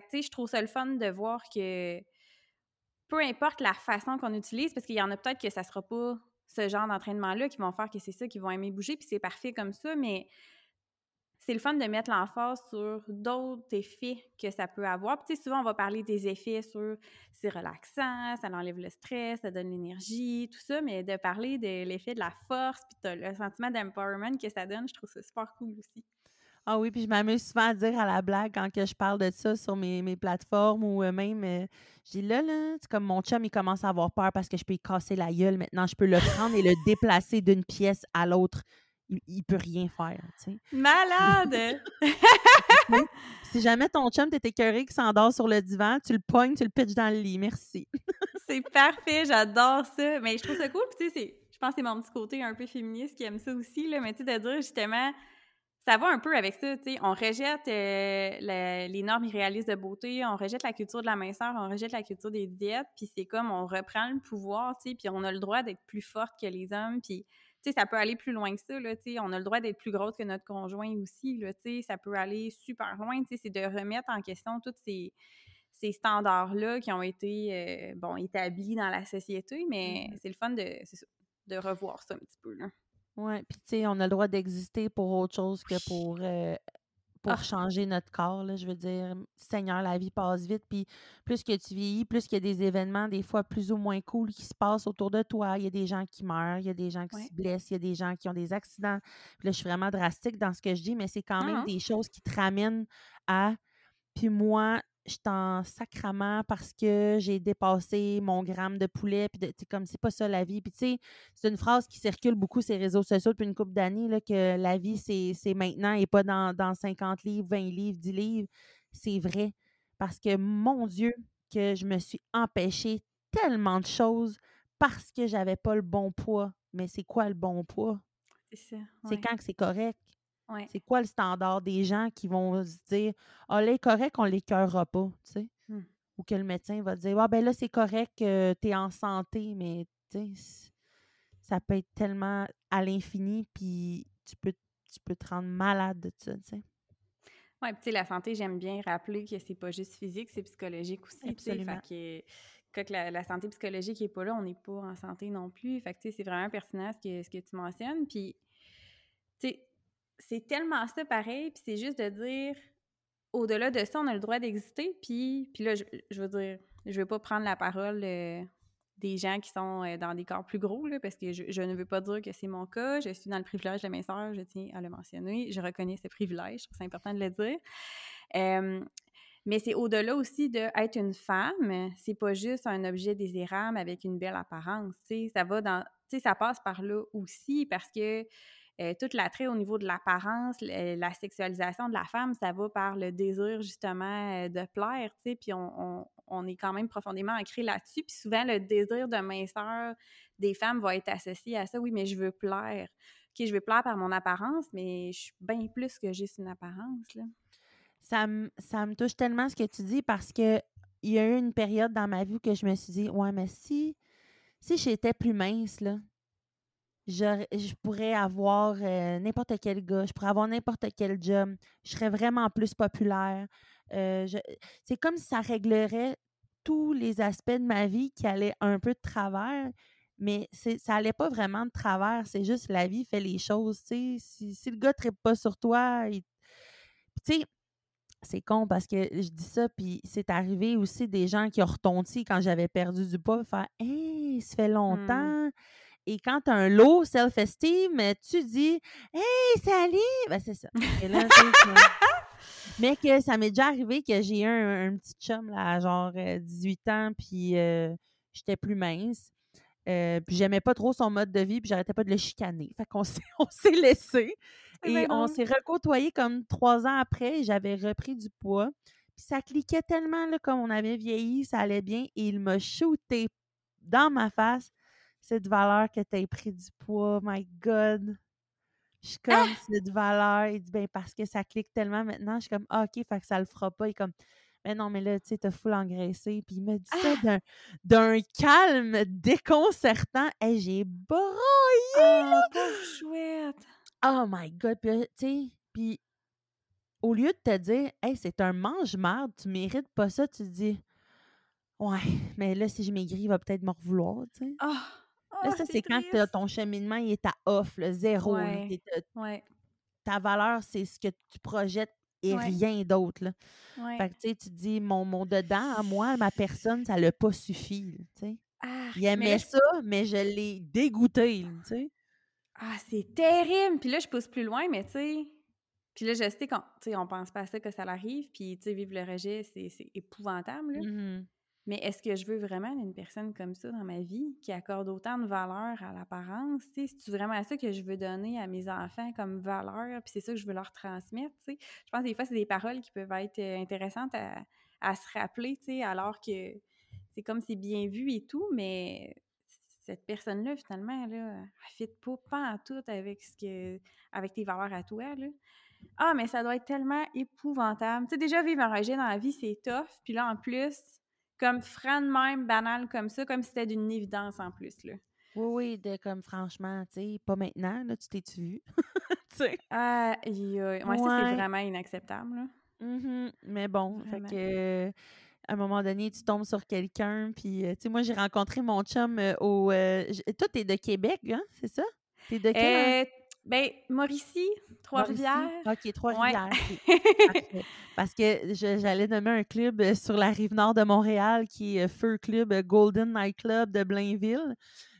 Tu sais, je trouve ça le fun de voir que peu importe la façon qu'on utilise, parce qu'il y en a peut-être que ça sera pas ce genre d'entraînement-là qui vont faire que c'est ça, qu'ils vont aimer bouger, puis c'est parfait comme ça, mais c'est le fun de mettre l'emphase sur d'autres effets que ça peut avoir. Puis, souvent, on va parler des effets sur c'est relaxant, ça enlève le stress, ça donne l'énergie, tout ça, mais de parler de l'effet de la force, puis le sentiment d'empowerment que ça donne, je trouve ça super cool aussi. Ah oui, puis je m'amuse souvent à dire à la blague quand que je parle de ça sur mes, mes plateformes ou euh, même, euh, je dis là, là, c'est comme mon chum, il commence à avoir peur parce que je peux y casser la gueule. Maintenant, je peux le prendre et le déplacer d'une pièce à l'autre. Il, il peut rien faire, tu sais. Malade! Si jamais ton chum t'es écœuré qui s'endort sur le divan, tu le pognes, tu le pitches dans le lit. Merci. c'est parfait, j'adore ça. Mais je trouve ça cool, puis tu sais, c'est- je pense que c'est mon petit côté un peu féministe qui aime ça aussi, là, mais tu sais, de dire justement, ça va un peu avec ça, tu sais, on rejette euh, la- les normes irréalistes de beauté, on rejette la culture de la minceur, on rejette la culture des diètes, puis c'est comme on reprend le pouvoir, tu sais, puis on a le droit d'être plus forte que les hommes, puis tu sais, ça peut aller plus loin que ça, là, tu sais, on a le droit d'être plus grosse que notre conjoint aussi, là, tu sais, ça peut aller super loin, tu sais, c'est de remettre en question toutes ces ces standards-là qui ont été euh, bon établis dans la société, mais Mhm. c'est le fun de, de revoir ça un petit peu. Là. Ouais, puis tu sais, on a le droit d'exister pour autre chose que Oui. pour, euh, pour Ah. changer notre corps. Là, je veux dire, Seigneur, la vie passe vite. Puis plus que tu vieillis, plus qu'il y a des événements, des fois plus ou moins cool, qui se passent autour de toi. Il y a des gens qui meurent, il y a des gens qui Ouais. se blessent, il y a des gens qui ont des accidents. Puis là, je suis vraiment drastique dans ce que je dis, mais c'est quand même non. des choses qui te ramènent à. Puis moi, je suis en sacrament parce que j'ai dépassé mon gramme de poulet. Puis sais, comme c'est pas ça la vie. Puis tu sais, c'est une phrase qui circule beaucoup sur les réseaux sociaux depuis une couple d'années, là, que la vie, c'est c'est maintenant et pas dans, dans 50 livres, 20 livres, 10 livres. C'est vrai. Parce que, mon Dieu, que je me suis empêchée tellement de choses parce que j'avais pas le bon poids. Mais c'est quoi le bon poids? C'est ça. C'est ouais. quand que c'est correct? Ouais. C'est quoi le standard des gens qui vont se dire Ah, là, est correct, on l'écœurera pas, tu sais? Hmm. Ou que le médecin va dire Ah, ben là, c'est correct, euh, t'es en santé, mais tu sais, ça peut être tellement à l'infini, puis tu peux, tu peux te rendre malade de ça, tu sais. Ouais, puis tu sais, la santé, j'aime bien rappeler que c'est pas juste physique, c'est psychologique aussi. tu. Absolument. Fait que, quand la, la santé psychologique n'est pas là, on n'est pas en santé non plus. Fait que tu sais, c'est vraiment pertinent ce que, ce que tu mentionnes. Puis, tu sais, c'est tellement ça pareil, puis c'est juste de dire, au-delà de ça, on a le droit d'exister, puis, là, je, je veux dire, je veux pas prendre la parole des gens qui sont dans des corps plus gros, là, parce que je, ne veux pas dire que c'est mon cas. Je suis dans le privilège de mes soeurs, je tiens à le mentionner. Je reconnais ce privilège, c'est important de le dire. Mais c'est au-delà aussi d'être une femme, c'est pas juste un objet désirable avec une belle apparence, tu sais, ça va dans, tu sais, ça passe par là aussi parce que euh, tout l'attrait au niveau de l'apparence, la sexualisation de la femme, ça va par le désir justement euh, de plaire, tu sais, puis on, on, est quand même profondément ancré là-dessus, puis souvent le désir de minceur des femmes va être associé à ça, oui, mais je veux plaire. OK, je veux plaire par mon apparence, mais je suis bien plus que juste une apparence, là ça me, ça me touche tellement ce que tu dis parce que il y a eu une période dans ma vie où je me suis dit Ouais, mais si, si j'étais plus mince, là, je, je pourrais avoir euh, n'importe quel gars, je pourrais avoir n'importe quel job, je serais vraiment plus populaire. Euh, c'est comme si ça réglerait tous les aspects de ma vie qui allaient un peu de travers, mais ça n'allait pas vraiment de travers, c'est juste la vie fait les choses. Si, si le gars ne pas sur toi, tu sais, c'est con parce que je dis ça, puis c'est arrivé aussi des gens qui ont retondi quand j'avais perdu du poids, faire Hey, ça fait mmh. longtemps. Et quand tu as un low self-esteem, tu dis Hey, salut! Ben, c'est ça. Mais que ça m'est déjà arrivé que j'ai eu un, petit chum, là, genre 18 euh, ans, puis euh, j'étais plus mince. Euh, puis j'aimais pas trop son mode de vie, puis j'arrêtais pas de le chicaner. Fait qu'on s'est laissé. Et on s'est recôtoyés comme trois ans après. J'avais repris du poids. Puis ça cliquait tellement là, comme on avait vieilli, ça allait bien. Et il m'a shooté dans ma face cette valeur que tu as pris du poids. My God! Je suis comme ah! cette valeur. Il dit ben parce que ça clique tellement maintenant. Je suis comme ah, OK, fait que ça le fera pas. Il est comme mais non, mais là, tu sais, t'as full engraissé. Puis il m'a dit ça ah! d'un calme déconcertant. Et j'ai broyé! Oh, chouette! Oh my God! Puis, tu sais, puis au lieu de te dire, hey, c'est un mange-marde, tu mérites pas ça, tu te dis, ouais, mais là, si je maigris, il va peut-être me vouloir, tu sais. Oh, là, ça, c'est quand ton cheminement, il est à off, le zéro. Ouais. Ta valeur, c'est ce que tu projettes et rien d'autre. Fait que, tu sais, tu dis, mon, mon dedans, à moi, ma personne, ça l'a pas suffi. Ah, il aimait ça, mais je l'ai dégoûté. Ah, c'est terrible! Puis là, je pousse plus loin, mais tu sais... Puis là, je sais qu'on on pense pas à ça que ça l'arrive, puis tu sais, vivre le rejet, c'est épouvantable, là. Mmh mais est-ce que je veux vraiment une personne comme ça dans ma vie, qui accorde autant de valeur à l'apparence? C'est vraiment ça que je veux donner à mes enfants comme valeur, puis c'est ça que je veux leur transmettre. Je pense que des fois, c'est des paroles qui peuvent être euh, intéressantes à, à se rappeler, alors que c'est comme c'est bien vu et tout, mais cette personne-là, finalement, là, elle fit pas, pas en tout avec ce que avec tes valeurs à toi. Là. Ah, mais ça doit être tellement épouvantable. Tu sais, déjà, vivre un rejet dans la vie, c'est tough. Puis là, en plus, comme franc même, banal comme ça, comme si c'était d'une évidence en plus, là. Oui, oui, de comme franchement, tu sais, pas maintenant, là, tu t'es-tu vu? tu sais? Ah, moi, ça, c'est vraiment inacceptable, là. Mm-hmm. Mais bon, fait que à un moment donné, tu tombes sur quelqu'un, puis, euh, tu sais, moi, j'ai rencontré mon chum euh, au... Euh, toi, t'es de Québec, hein, c'est ça? T'es de quel... Ben, Mauricie, Trois-Rivières. OK, Trois-Rivières. Parce que j'allais nommer un club euh, sur la rive nord de Montréal qui est euh, Feu Club euh, Golden Night Club de Blainville.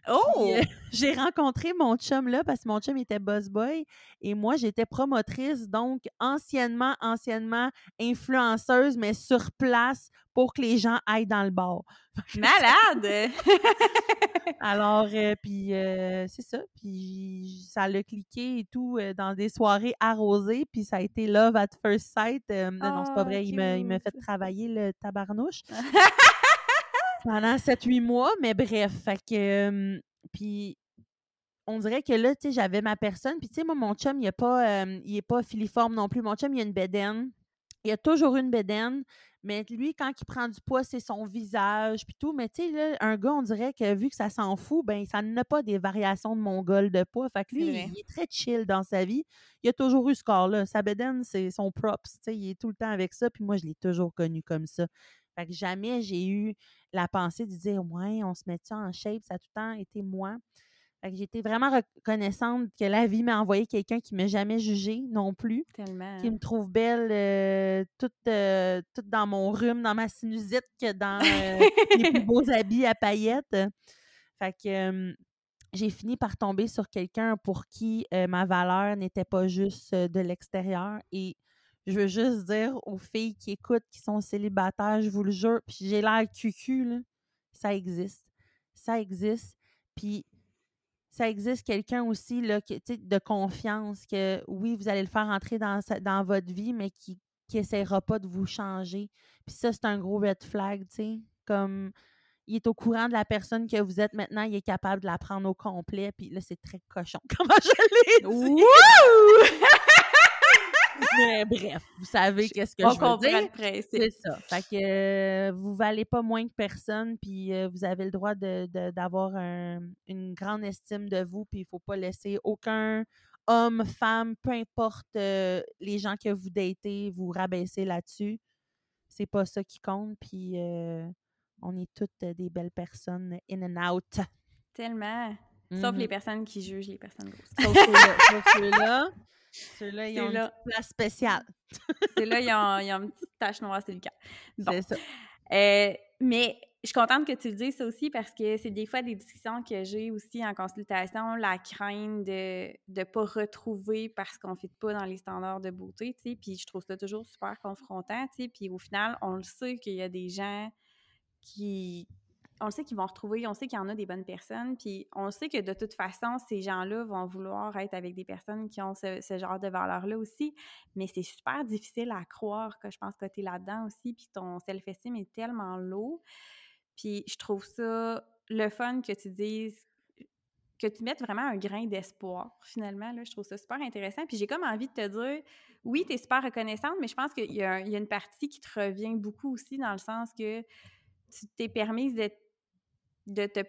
Oh! j'ai rencontré mon chum là parce que mon chum était boss boy et moi j'étais promotrice donc anciennement anciennement influenceuse mais sur place pour que les gens aillent dans le bar. Malade! Alors puis c'est ça puis ça l'a cliqué et tout dans des soirées arrosées puis ça a été love at first sight. non, c'est pas vrai, il il m'a fait travailler le tabarnouche pendant 7-8 mois, mais bref, fait que. puis on dirait que là, tu sais, j'avais ma personne. Puis, tu sais, moi, mon chum, il n'est pas, il est pas filiforme non plus. Mon chum, il a une bédaine. Il a toujours une bédaine. Mais lui, quand il prend du poids, c'est son visage, puis tout. Mais tu sais, un gars, on dirait que vu que ça s'en fout, ben ça n'a pas des variations de mongol de poids. Fait que lui, il, est très chill dans sa vie. Il a toujours eu ce corps-là. Sa bédaine, c'est son props. Tu sais, il est tout le temps avec ça. Puis moi, je l'ai toujours connu comme ça. Fait que jamais j'ai eu la pensée de dire Ouais, on se met ça en shape, ça a tout le temps été moi. été vraiment reconnaissante que la vie m'a envoyé quelqu'un qui m'a jamais jugée non plus. Tellement. Qui me trouve belle euh, toute, euh, toute dans mon rhume, dans ma sinusite, que dans euh, les plus beaux habits à paillettes. Fait que j'ai fini par tomber sur quelqu'un pour qui ma valeur n'était pas juste de l'extérieur. Et je veux juste dire aux filles qui écoutent, qui sont célibataires, je vous le jure, puis j'ai l'air cucu, là, ça existe. Ça existe. Puis ça existe quelqu'un aussi là, de confiance que oui, vous allez le faire entrer dans, dans votre vie, mais qui n'essaiera pas de vous changer. Puis ça, c'est un gros red flag, tu sais. Comme il est au courant de la personne que vous êtes maintenant, il est capable de la prendre au complet. Puis là, c'est très cochon. Comment je l'ai dit? Mais bref, vous savez qu'est-ce que je veux dire. C'est ça. Fait que euh, vous valez pas moins que personne, puis euh, vous avez le droit d'avoir une grande estime de vous, puis il faut pas laisser aucun homme, femme, peu importe euh, les gens que vous datez, vous rabaisser là-dessus. C'est pas ça qui compte, puis on est toutes des belles personnes in and out. Tellement. Sauf les mm-hmm. personnes qui jugent les personnes grosses. Sauf ceux-là. Ceux-là, ils ont une place spéciale. Ceux-là, ils ont, une petite tache noire le cœur. C'est ça. Euh, mais je suis contente que tu le dises ça aussi parce que c'est des fois des discussions que j'ai aussi en consultation, la crainte de ne pas retrouver parce qu'on ne fit pas dans les standards de beauté, tu sais, puis je trouve ça toujours super confrontant, tu sais, puis au final, on le sait qu'il y a des gens qui, on sait qu'ils vont retrouver, on sait qu'il y en a des bonnes personnes, puis on sait que de toute façon, ces gens-là vont vouloir être avec des personnes qui ont ce, genre de valeurs-là aussi, mais c'est super difficile à croire que je pense que tu es là-dedans aussi, puis ton self-esteem est tellement lourd. Puis je trouve ça le fun que tu dises que tu mettes vraiment un grain d'espoir, finalement. Là, je trouve ça super intéressant. Puis j'ai comme envie de te dire, oui, tu es super reconnaissante, mais je pense qu'il y, y, a une partie qui te revient beaucoup aussi dans le sens que tu t'es permise d'être de te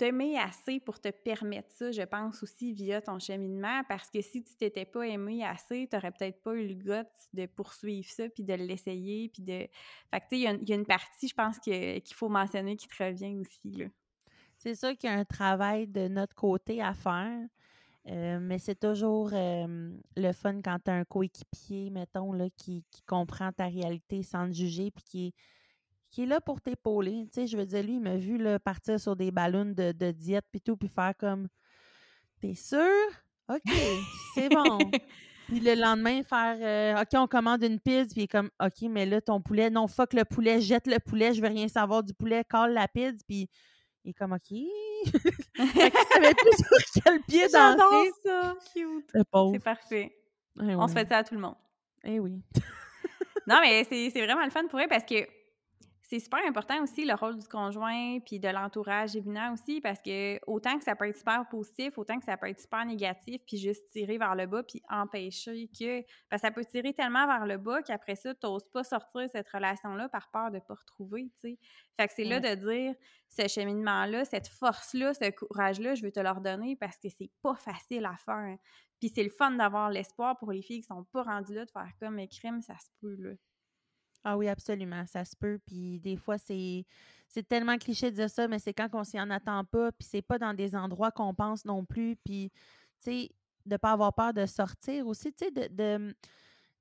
t'aimer assez pour te permettre ça, je pense aussi via ton cheminement, parce que si tu t'étais pas aimé assez, tu n'aurais peut-être pas eu le goût de poursuivre ça, puis de l'essayer, puis de... Fait tu sais, il y, a une partie, je pense, qu'il faut mentionner qui te revient aussi, là. C'est sûr qu'il y a un travail de notre côté à faire, euh, mais c'est toujours euh, le fun quand tu as un coéquipier, mettons, là, qui, comprend ta réalité sans te juger, puis qui qui est là pour t'épauler. Tu sais, je veux dire, lui, il m'a vu là, partir sur des ballons de, diète puis tout, puis faire comme T'es sûr? OK, c'est bon. puis le lendemain, faire euh, OK, on commande une pizza, puis comme OK, mais là, ton poulet, non, fuck le poulet, jette le poulet, je veux rien savoir du poulet, colle la pizza, puis il est comme OK. il savait plus sur quel pied danser. ça, cute. C'est parfait. Eh on se fait ça à tout le monde. Eh oui. non, mais c'est vraiment le fun pour eux parce que c'est super important aussi le rôle du conjoint puis de l'entourage évidemment aussi parce que autant que ça peut être super positif, autant que ça peut être super négatif puis juste tirer vers le bas puis empêcher que parce que ça peut tirer tellement vers le bas qu'après ça tu n'oses pas sortir cette relation là par peur de pas retrouver, tu sais. Fait que c'est là de dire ce cheminement là, cette force là, ce courage là, je veux te leur donner parce que c'est pas facile à faire. Puis c'est le fun d'avoir l'espoir pour les filles qui sont pas rendues là de faire comme écrime, ça se peut là. Ah oui, absolument, ça se peut. Puis des fois, c'est c'est tellement cliché de dire ça, mais c'est quand on s'y en attend pas, puis c'est pas dans des endroits qu'on pense non plus. Puis, tu sais, de pas avoir peur de sortir aussi, tu sais, de,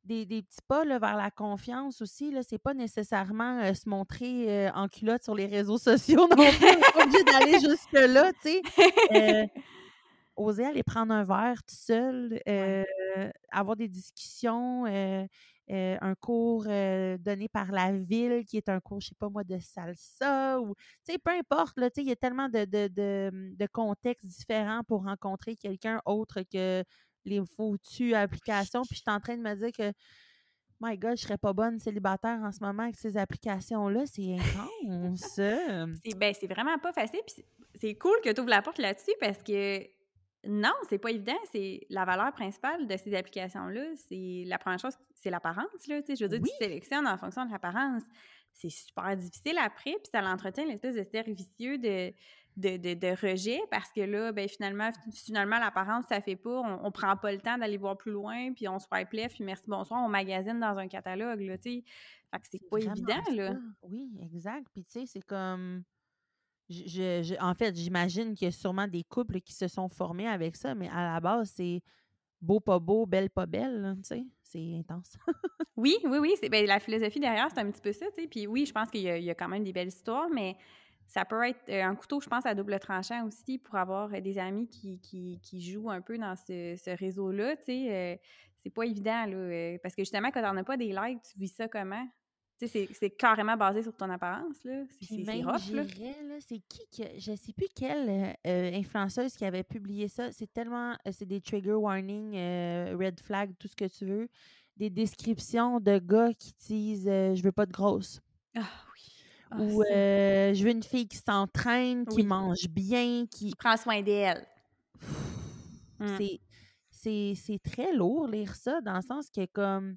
des, petits pas vers la confiance aussi. Là, c'est pas nécessairement euh, se montrer euh, en culotte sur les réseaux sociaux non plus. On pas obligé d'aller jusque-là, tu sais. Euh, oser aller prendre un verre tout seul, avoir des discussions, euh, un cours euh, donné par la ville qui est un cours, je sais pas moi, de salsa ou, tu sais, peu importe, là, tu sais, il y a tellement de, de, de, contextes différents pour rencontrer quelqu'un autre que les foutues applications. Puis je suis en train de me dire que, my God, je serais pas bonne célibataire en ce moment avec ces applications-là. C'est intense. c'est, ben, c'est vraiment pas facile. Puis c'est cool que tu ouvres la porte là-dessus parce que non, c'est pas évident. C'est la valeur principale de ces applications-là. C'est la première chose, c'est l'apparence. Là, je veux dire, tu sélectionnes en fonction de l'apparence. C'est super difficile après, puis ça l'entretient l'espèce de cercle vicieux de, de, rejet parce que là, ben finalement, finalement l'apparence, ça fait pas. On, prend pas le temps d'aller voir plus loin, puis on swipe left, puis merci, bonsoir, on magasine dans un catalogue, là. Fait que c'est pas évident, là. Oui, exact. Puis tu sais, c'est comme je, je- en fait, j'imagine qu'il y a sûrement des couples qui se sont formés avec ça, mais à la base, c'est beau, pas beau, belle, pas belle, tu sais. C'est intense. Oui, oui, oui. Ben, la philosophie derrière, c'est un petit peu ça, tu sais. Puis oui, je pense qu'il y a, y a quand même des belles histoires, mais ça peut être euh, un couteau, je pense, à double tranchant aussi pour avoir euh, des amis qui, qui, qui jouent un peu dans ce, réseau-là, tu sais. euh, c'est pas évident, parce que justement, quand t'en as pas des likes, tu vis ça comment? Tu sais, c'est, carrément basé sur ton apparence, là. C'est, rough, là. c'est qui que. Je sais plus quelle euh, influenceuse qui avait publié ça. C'est tellement. euh, c'est des trigger warnings, euh, red flag, tout ce que tu veux. Des descriptions de gars qui disent euh, Je veux pas de grosse. Ah oui. Ah, Ou ça. euh, Je veux une fille qui s'entraîne, qui Oui. mange bien, qui. Prends soin d'elle. Mm. C'est- C'est c'est très lourd lire ça, dans le sens que, comme.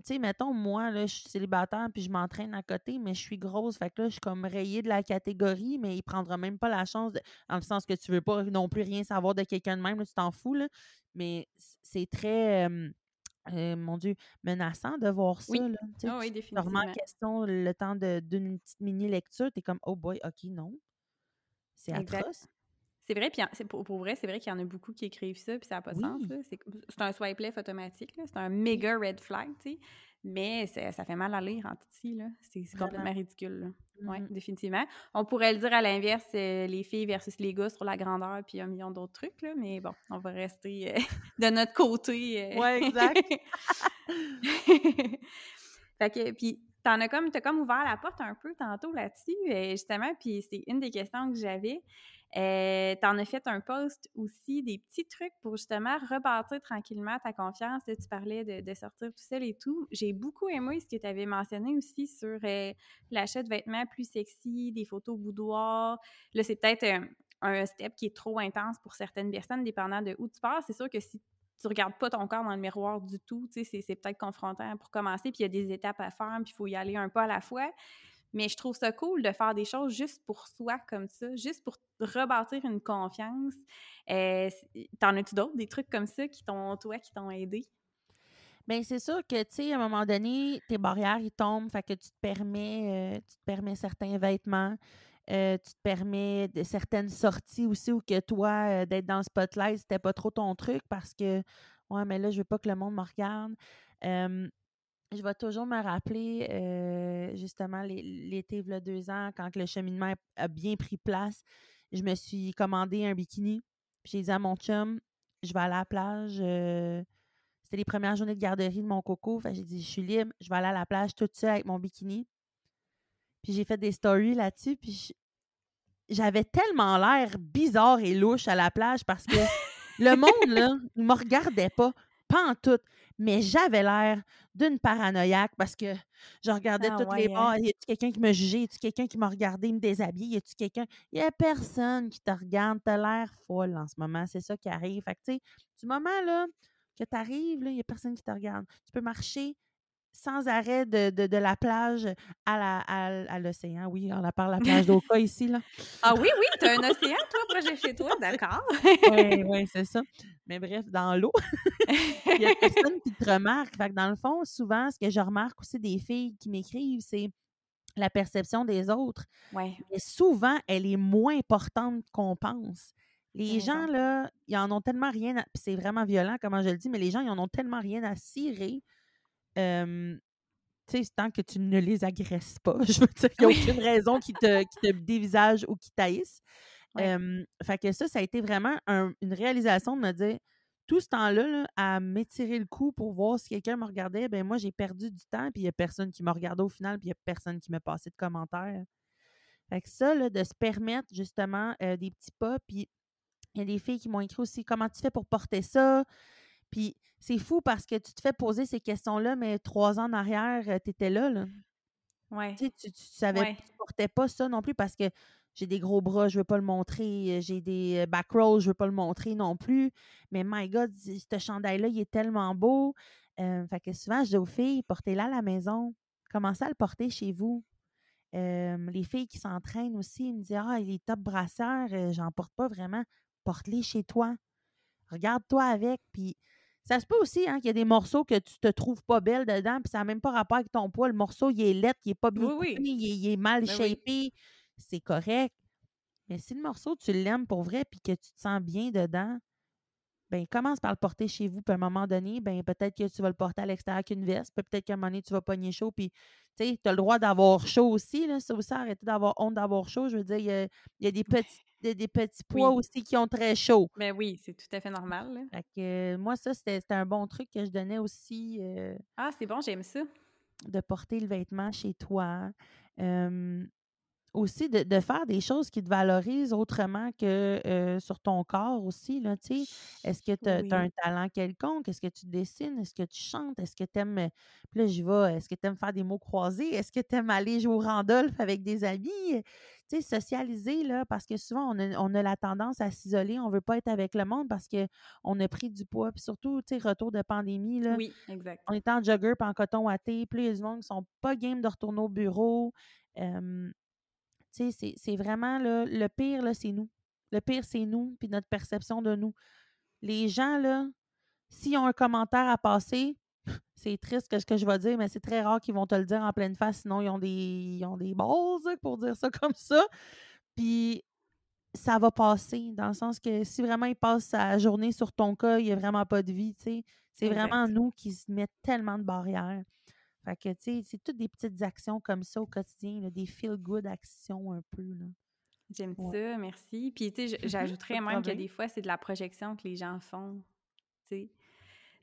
Tu tu sais, mettons, moi, là, je suis célibataire puis je m'entraîne à côté, mais je suis grosse. Fait que là, je suis comme rayée de la catégorie, mais il prendra même pas la chance, de, en le sens que tu veux pas non plus rien savoir de quelqu'un de même, là, tu t'en fous, là. Mais c'est très, euh, euh, mon Dieu, menaçant de voir ça, Oui. là. Tu Ah oui, tu remets en définitivement. question le temps d'une petite mini-lecture, t'es comme, oh boy, ok, non. C'est atroce. C'est vrai, puis pour, pour vrai, c'est vrai qu'il y en a beaucoup qui écrivent ça, puis ça n'a pas de sens. Oui. C'est un swipe left automatique, c'est un méga red flag, tu sais. Mais ça, fait mal à lire en petit, là. C'est complètement ridicule, là. Oui, Mhm. définitivement. On pourrait le dire à l'inverse, euh, les filles versus les gars sur la grandeur, puis un million d'autres trucs, là. Mais bon, on va rester euh, de notre côté. euh. Ouais, exact. fait que, puis t'en as comme, t'as comme ouvert la porte un peu tantôt là-dessus, euh, justement, puis c'est une des questions que j'avais. Euh, t'en as fait un post aussi, des petits trucs pour justement rebâtir tranquillement ta confiance. Tu parlais de, sortir tout seul et tout. J'ai beaucoup aimé ce que tu avais mentionné aussi sur euh, l'achat de vêtements plus sexy, des photos boudoir. Là, c'est peut-être un, un step qui est trop intense pour certaines personnes, dépendant de où tu pars. C'est sûr que si tu regardes pas ton corps dans le miroir du tout, tu c'est peut-être confrontant pour commencer, puis il y a des étapes à faire, puis il faut y aller un pas à la fois. Mais je trouve ça cool de faire des choses juste pour soi comme ça, juste pour rebâtir une confiance. Euh, t'en as-tu d'autres, des trucs comme ça qui t'ont, toi, qui t'ont aidé? Bien, c'est sûr que, tu sais, à un moment donné, tes barrières, ils tombent, fait que tu te permets, euh, tu te permets certains vêtements, euh, tu te permets de certaines sorties aussi, ou que toi, d'être dans le spotlight, c'était pas trop ton truc parce que, ouais, mais là, je veux pas que le monde me regarde. Je vais toujours me rappeler, euh, justement, l'é- l'été, il deux ans, quand le cheminement a bien pris place, je me suis commandé un bikini. Puis j'ai dit à mon chum, je vais aller à la plage. euh, c'était les premières journées de garderie de mon coco. Fait j'ai dit, je suis libre, je vais aller à la plage toute seule avec mon bikini. Puis j'ai fait des stories là-dessus. Puis j'avais tellement l'air bizarre et louche à la plage parce que le monde, là, il me regardait pas, pas en tout. Mais j'avais l'air d'une paranoïaque parce que je regardais Ah toutes ouais, les hein? bords. Y a-tu quelqu'un qui me jugeait? Y a-tu quelqu'un qui m'a regardé me déshabiller? Y a-tu quelqu'un? Y a personne qui te regarde. T'as l'air folle en ce moment. C'est ça qui arrive. Fait que, tu sais, du moment, là, que tu arrives, il n'y a personne qui te regarde. Tu peux marcher sans arrêt de, de, de la plage à la à, à l'océan. Oui, on la parle la plage d'Oka ici, là. Ah oui, oui, t'as un océan, toi, projet chez toi, d'accord. Oui, oui, c'est ça. Mais bref, dans l'eau, il n'y a personne qui te remarque. Fait que dans le fond, souvent, ce que je remarque aussi des filles qui m'écrivent, c'est la perception des autres. ouais, Mais souvent, elle est moins importante qu'on pense. Les gens, là, ils en ont tellement rien à... puis C'est vraiment violent, comment je le dis, mais les gens, ils en ont tellement rien à cirer. Euh, tu sais, tant que tu ne les agresses pas. Je veux dire, il n'y a Oui. aucune raison qui te, qui te dévisagent ou qui taillissent. Ouais. Euh, fait que ça, ça a été vraiment un- une réalisation de me dire, tout ce temps-là, là, à m'étirer le cou pour voir si quelqu'un me regardait, ben moi, j'ai perdu du temps, puis il n'y a personne qui me regardait au final, puis il n'y a personne qui m'a passé de commentaires. Fait que ça, là, de se permettre justement euh, des petits pas, puis il y a des filles qui m'ont écrit aussi comment tu fais pour porter ça? Puis c'est fou parce que tu te fais poser ces questions-là, mais trois ans en arrière, tu étais là. là. ouais. Tu sais, tu, tu savais, Ouais. tu portais pas ça non plus parce que j'ai des gros bras, je veux pas le montrer. euh, J'ai des euh, back rolls, je veux pas le montrer non plus. Mais my God, ce chandail-là, il est tellement beau. Euh, fait que souvent, je dis aux filles, portez-la à la maison. Commencez à le porter chez vous. Euh, les filles qui s'entraînent aussi, ils me disent Ah, les top brasseurs, euh, j'en porte pas vraiment. Porte-les chez toi. Regarde-toi avec. Puis ça se peut aussi hein, qu'il y a des morceaux que tu te trouves pas belle dedans, puis ça n'a même pas rapport avec ton poids. Le morceau, il est laid, il est pas bien Oui, oui. coupé, il est, il est mal Ben oui. shapé. C'est correct. Mais si le morceau, tu l'aimes pour vrai puis que tu te sens bien dedans, ben commence par le porter chez vous. Puis à un moment donné, ben peut-être que tu vas le porter à l'extérieur avec une veste. Puis peut-être qu'à un moment donné, tu vas pogner chaud. Puis tu sais, tu as le droit d'avoir chaud aussi. Là, ça aussi, arrêter d'avoir honte d'avoir chaud. Je veux dire, il y a, il y a des petits. Des, des petits pois Oui. aussi qui ont très chaud. Mais oui, c'est tout à fait normal. là. Fait que, moi, ça, c'était un bon truc que je donnais aussi. euh, Ah, c'est bon, j'aime ça. de porter le vêtement chez toi. Euh, aussi, de, de faire des choses qui te valorisent autrement que euh, sur ton corps aussi. Là. Est-ce que tu as, Oui. un talent quelconque? Est-ce que tu dessines? Est-ce que tu chantes? Est-ce que tu aimes. Puis là, j'y vais. Est-ce que tu aimes faire des mots croisés? Est-ce que tu aimes aller jouer au Randolph avec des amis? Sais, socialiser, là, parce que souvent, on a, on a la tendance à s'isoler. On ne veut pas être avec le monde parce qu'on a pris du poids. Puis surtout, tu sais, retour de pandémie, là, Oui, exact. on est en jogger puis en coton watté. Puis il y a du monde qui sont pas game de retourner au bureau. Euh, tu sais, c'est- c'est vraiment là, le pire, là, c'est nous. Le pire, c'est nous, puis notre perception de nous. Les gens, là, s'ils ont un commentaire à passer, c'est triste que ce que je vais dire, mais c'est très rare qu'ils vont te le dire en pleine face, sinon ils ont des, ils ont des balls, hein, pour dire ça comme ça. Puis ça va passer, dans le sens que si vraiment il passe sa journée sur ton cas, il n'y a vraiment pas de vie, tu sais. C'est vraiment nous qui se mettent tellement de barrières. Fait que, tu sais, c'est toutes des petites actions comme ça au quotidien, là, des feel-good actions un peu, là. J'aime Ouais. ça, merci. Puis, tu sais, j'ajouterais même que des fois, c'est de la projection que les gens font. Tu sais,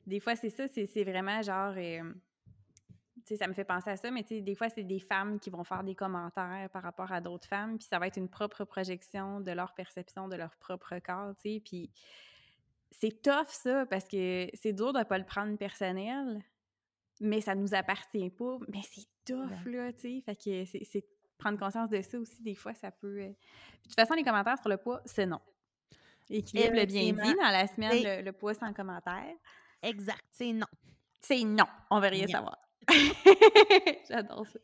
des fois, c'est ça, c'est vraiment genre. euh, tu sais, ça me fait penser à ça, mais tu sais, des fois, c'est des femmes qui vont faire des commentaires par rapport à d'autres femmes, puis ça va être une propre projection de leur perception de leur propre corps, tu sais. Puis, c'est tough, ça, parce que c'est dur de pas le prendre personnel, mais ça nous appartient pas. Mais c'est tough, Exact. là, tu sais. Fait que c'est- prendre conscience de ça aussi, des fois, ça peut. euh, Puis, de toute façon, les commentaires sur le poids, c'est non. Équilibre le bien dit dans la semaine, le, le poids sans commentaire. Exact, c'est non. C'est non, on veut rien Non. savoir. J'adore ça.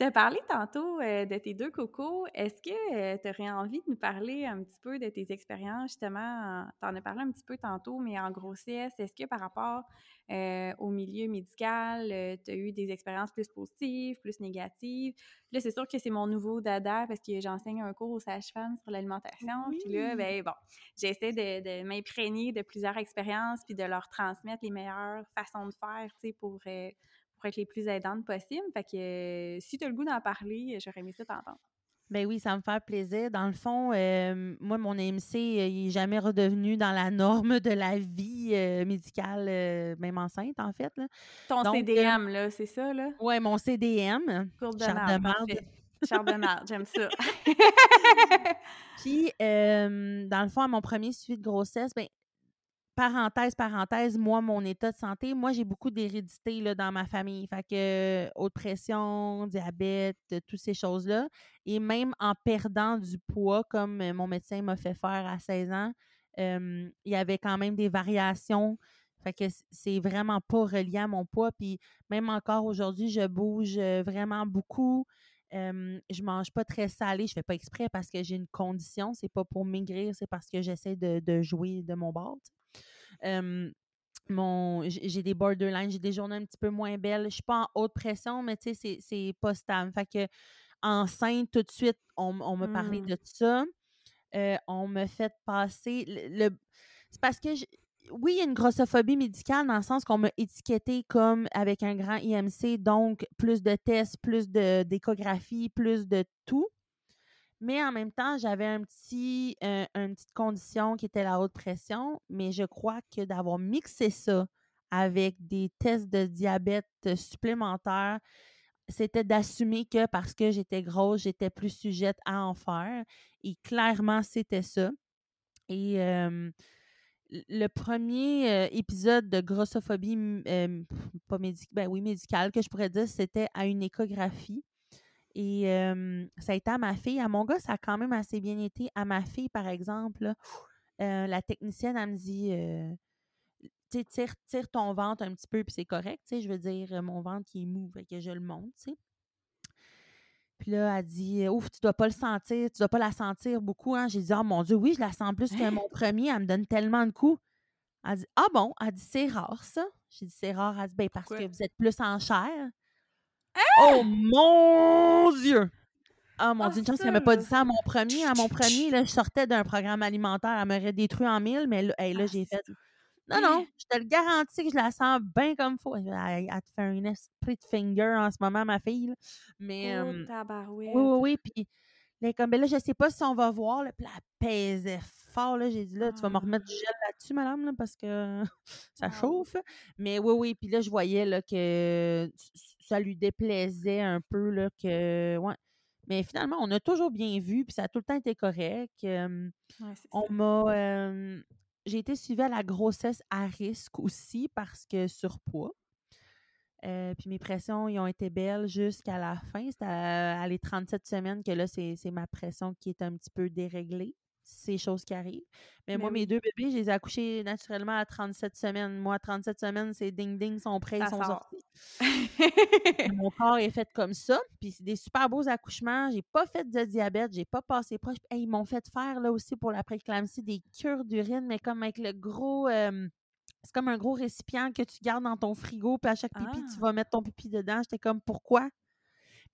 Tu as parlé tantôt euh, de tes deux cocos. Est-ce que tu aurais envie de nous parler un petit peu de tes expériences, justement? Tu en as parlé un petit peu tantôt, mais en grossesse, est-ce que par rapport euh, au milieu médical, tu as eu des expériences plus positives, plus négatives? Là, c'est sûr que c'est mon nouveau dada parce que j'enseigne un cours aux sages-femmes sur l'alimentation. Puis là, ben bon, j'essaie de, de m'imprégner de plusieurs expériences puis de leur transmettre les meilleures façons de faire, tu sais, pour, euh, pour être les plus aidantes possibles. Fait que euh, si tu as le goût d'en parler, j'aurais aimé ça t'entendre. Ben oui, ça me fait plaisir. Dans le fond, euh, moi, mon AMC, euh, il n'est jamais redevenu dans la norme de la vie euh, médicale, euh, même enceinte, en fait. Là. Ton Donc, euh, CDM, là, c'est ça, là? Ouais, mon CDM. Courbe de marde, de marde, j'aime ça. Puis, euh, dans le fond, à mon premier suivi de grossesse, ben, parenthèse, parenthèse, moi, mon état de santé, moi, j'ai beaucoup d'hérédité dans ma famille. Fait que euh, haute pression, diabète, euh, toutes ces choses-là. Et même en perdant du poids, comme euh, mon médecin m'a fait faire à 16 ans, il y avait quand même des variations. Fait que c'est vraiment pas relié à mon poids. Puis même encore aujourd'hui, je bouge vraiment beaucoup. Euh, je mange pas très salé. Je fais pas exprès parce que j'ai une condition. C'est pas pour maigrir, c'est parce que j'essaie de, de jouer de mon bord. Euh, mon, j'ai des borderlines, j'ai des journées un petit peu moins belles. Je suis pas en haute pression, mais tu sais, c'est- c'est pas stable. Fait que enceinte, tout de suite, on, on m'a parlé Mm. de ça. Euh, on m'a fait passer le, le- c'est parce que je- oui, il y a une grossophobie médicale dans le sens qu'on m'a étiqueté comme avec un grand IMC, donc plus de tests, plus de d'échographie, plus de tout. Mais en même temps, j'avais un petit, euh, une petite condition qui était la haute pression, mais je crois que d'avoir mixé ça avec des tests de diabète euh, supplémentaires, c'était d'assumer que parce que j'étais grosse, j'étais plus sujette à en faire. Et clairement, c'était ça. Et le premier euh, épisode de grossophobie, pas médic ben oui, médicale, que je pourrais dire, c'était à une échographie. Et euh, ça a été à ma fille. À mon gars, ça a quand même assez bien été. À ma fille, par exemple, là, euh, la technicienne, elle me dit euh, tire, tire ton ventre un petit peu, puis c'est correct. tu sais, Je veux dire, mon ventre qui est mou, fait que je le monte. tu sais. Puis là, elle dit Ouf, tu dois pas le sentir, tu dois pas la sentir beaucoup. Hein? J'ai dit Oh mon Dieu, oui, je la sens plus que Hein? mon premier. Elle me donne tellement de coups. Elle dit Ah bon? Elle dit C'est rare, ça. J'ai dit C'est rare. Elle dit Ben, parce Pourquoi? que vous êtes plus en chair. Oh mon Dieu Ah mon Ah, Dieu, une chance qu'elle m'a pas dit ça à mon premier. À mon premier, là, je sortais d'un programme alimentaire, elle m'aurait détruit en mille, mais là, hey, là Ah, j'ai fait Non, non, je te le garantis que je la sens bien comme faut. Elle, te fait un esprit de finger en ce moment, ma fille. là. Mais Oh, euh, oui, oui, oui. Puis là, comme, ben là, je sais pas si on va voir. Là, puis là, elle pesait fort. Là, j'ai dit, là, tu vas me remettre du Ah. gel là-dessus, madame, là, parce que ça Ah. chauffe. Mais oui, oui. Puis là, je voyais là, que ça lui déplaisait un peu. Là, que, ouais. Mais finalement, on a toujours bien vu, puis ça a tout le temps été correct. Euh, Ouais, c'est on m'a. euh, j'ai été suivie à la grossesse à risque aussi parce que surpoids. Euh, puis mes pressions, ils ont été belles jusqu'à la fin. C'était à, à les 37 semaines que là, c'est c'est ma pression qui est un petit peu déréglée. C'est choses qui arrivent. Mais Mais moi, mes oui. deux bébés, je les ai accouchés naturellement à 37 semaines. Moi, à 37 semaines, c'est ding-ding, ils sont prêts, ils sont sort. sortis. Mon corps est fait comme ça. Puis c'est des super beaux accouchements. J'ai pas fait de diabète, j'ai pas passé proche. Hey, ils m'ont fait faire là aussi pour la préclampsie des cures d'urine, mais comme avec le gros. euh, c'est comme un gros récipient que tu gardes dans ton frigo, puis à chaque pipi, tu Ah. vas mettre ton pipi dedans. J'étais comme, pourquoi?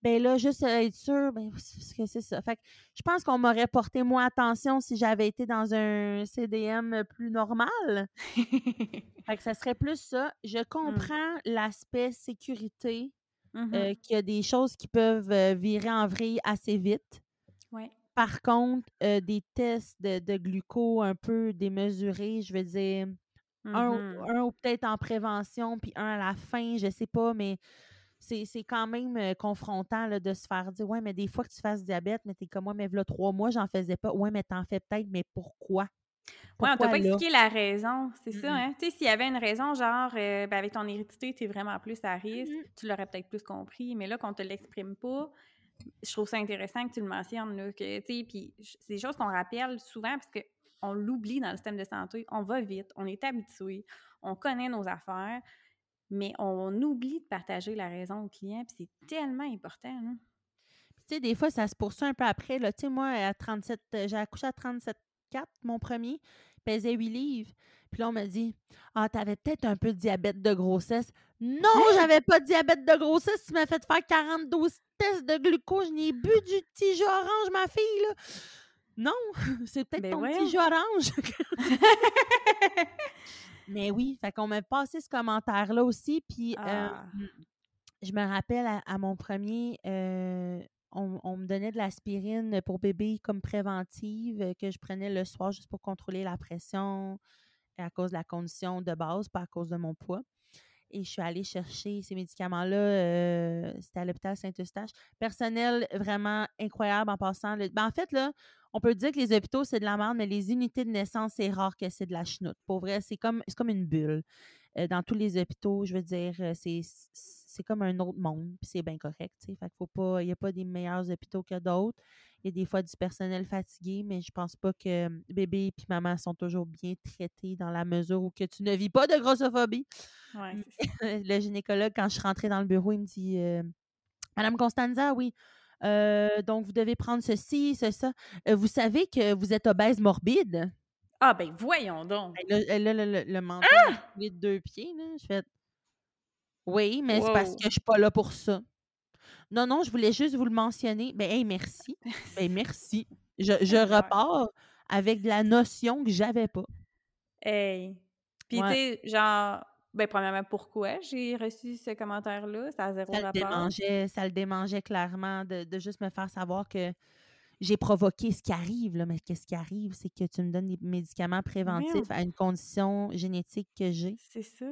Ben là, juste être sûr, ben, que c'est ça. Fait que je pense qu'on m'aurait porté moins attention si j'avais été dans un CDM plus normal. Fait que ça serait plus ça. Je comprends l'aspect sécurité, Mhm. euh, qu'il y a des choses qui peuvent euh, virer en vrille assez vite. Ouais. Par contre, euh, des tests de, de gluco un peu démesurés, je veux dire, un, ou- Mhm. un ou peut-être en prévention, puis un à la fin, je sais pas, mais c'est quand même euh, confrontant là, de se faire dire Ouais, mais des fois que tu fasses diabète, mais t'es comme moi, mais là, trois mois, j'en faisais pas. Ouais, mais t'en fais peut-être, mais pourquoi? Ouais, on t'a Pourquoi pas expliqué la raison, c'est ça, hein? Tu sais, s'il y avait une raison, genre, euh, ben, avec ton hérédité, t'es vraiment plus à risque, tu l'aurais peut-être plus compris, mais là, qu'on te l'exprime pas, je trouve ça intéressant que tu le mentionnes, là, que, tu sais, puis c'est des choses qu'on rappelle souvent parce que on l'oublie dans le système de santé, on va vite, on est habitué, on connaît nos affaires, mais on oublie de partager la raison au client, puis c'est tellement important. Puis, tu sais, des fois, ça se poursuit un peu après. Là. Tu sais, moi, à 37, euh, j'ai accouché à 37,4, mon premier, pesait 8 livres. Puis là, on m'a dit Ah, t'avais peut-être un peu de diabète de grossesse. Non, j'avais pas de diabète de grossesse. Tu m'as fait faire 42 tests de glucose. Je n'ai bu du petit jus orange, ma fille. Là. Non, c'est peut-être Ben ton petit jus orange. Mais oui, fait qu'on m'a passé ce commentaire-là aussi. Puis euh, Ah. je me rappelle à, à mon premier, euh, on, on me donnait de l'aspirine pour bébé comme préventive euh, que je prenais le soir juste pour contrôler la pression à cause de la condition de base, pas à cause de mon poids. Et je suis allée chercher ces médicaments-là. euh, C'était à l'hôpital Saint-Eustache. Personnel vraiment incroyable en passant. ben, en fait, là, on peut dire que les hôpitaux, c'est de la merde, mais les unités de naissance, c'est rare que c'est de la chenoute. Pour vrai, c'est comme, c'est comme une bulle. Euh, dans tous les hôpitaux, je veux dire, euh, c'est, c'est comme un autre monde, puis c'est bien correct. tu sais. Fait qu'il faut pas, il n'y a pas des meilleurs hôpitaux que d'autres. Il y a des fois du personnel fatigué, mais je pense pas que euh, bébé et maman sont toujours bien traités dans la mesure où que tu ne vis pas de grossophobie. Ouais, c'est ça. le gynécologue, quand je suis rentrée dans le bureau, il me dit euh, Madame Constanza, oui. euh, donc, vous devez prendre ceci, ce, ça. Euh, vous savez que vous êtes obèse morbide? Ah, ben voyons donc! Ben là, là, le, le, le menton Ah! deux pieds. Là. Je fais Oui, mais c'est parce que je suis pas là pour ça. Non, non, je voulais juste vous le mentionner. Ben, hey, merci. Ben, merci. Je, repars avec de la notion que j'avais pas. Hey! Puis, tu sais, genre, ben, premièrement, pourquoi j'ai reçu ce commentaire-là? Ça a zéro Ça le rapport. démangeait, ça le démangeait clairement de, de juste me faire savoir que j'ai provoqué ce qui arrive. Là, mais qu'est-ce qui arrive, c'est que tu me donnes des médicaments préventifs à une condition génétique que j'ai, C'est ça.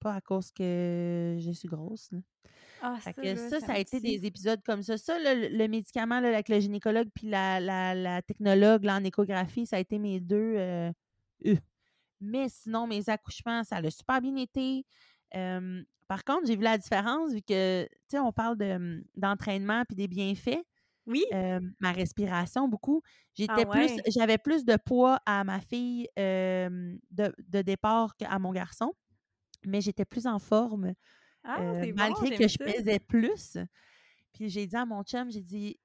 pas à cause que je suis grosse. là. Ah, ça, que ça, ça a été des épisodes comme ça. Ça, le, le médicament là, avec le gynécologue puis la, la, la technologue là, en échographie, ça a été mes deux. euh, euh. Mais sinon, mes accouchements, ça a super bien été. Euh, par contre, j'ai vu la différence vu que, tu sais, on parle de, d'entraînement puis des bienfaits. Oui? Euh, ma respiration, beaucoup. Ah J'étais plus, j'avais plus de poids à ma fille euh, de, de départ qu'à mon garçon, mais j'étais plus en forme Ah, euh, bon, malgré que je pesais plus. Puis j'ai dit à mon chum, j'ai dit,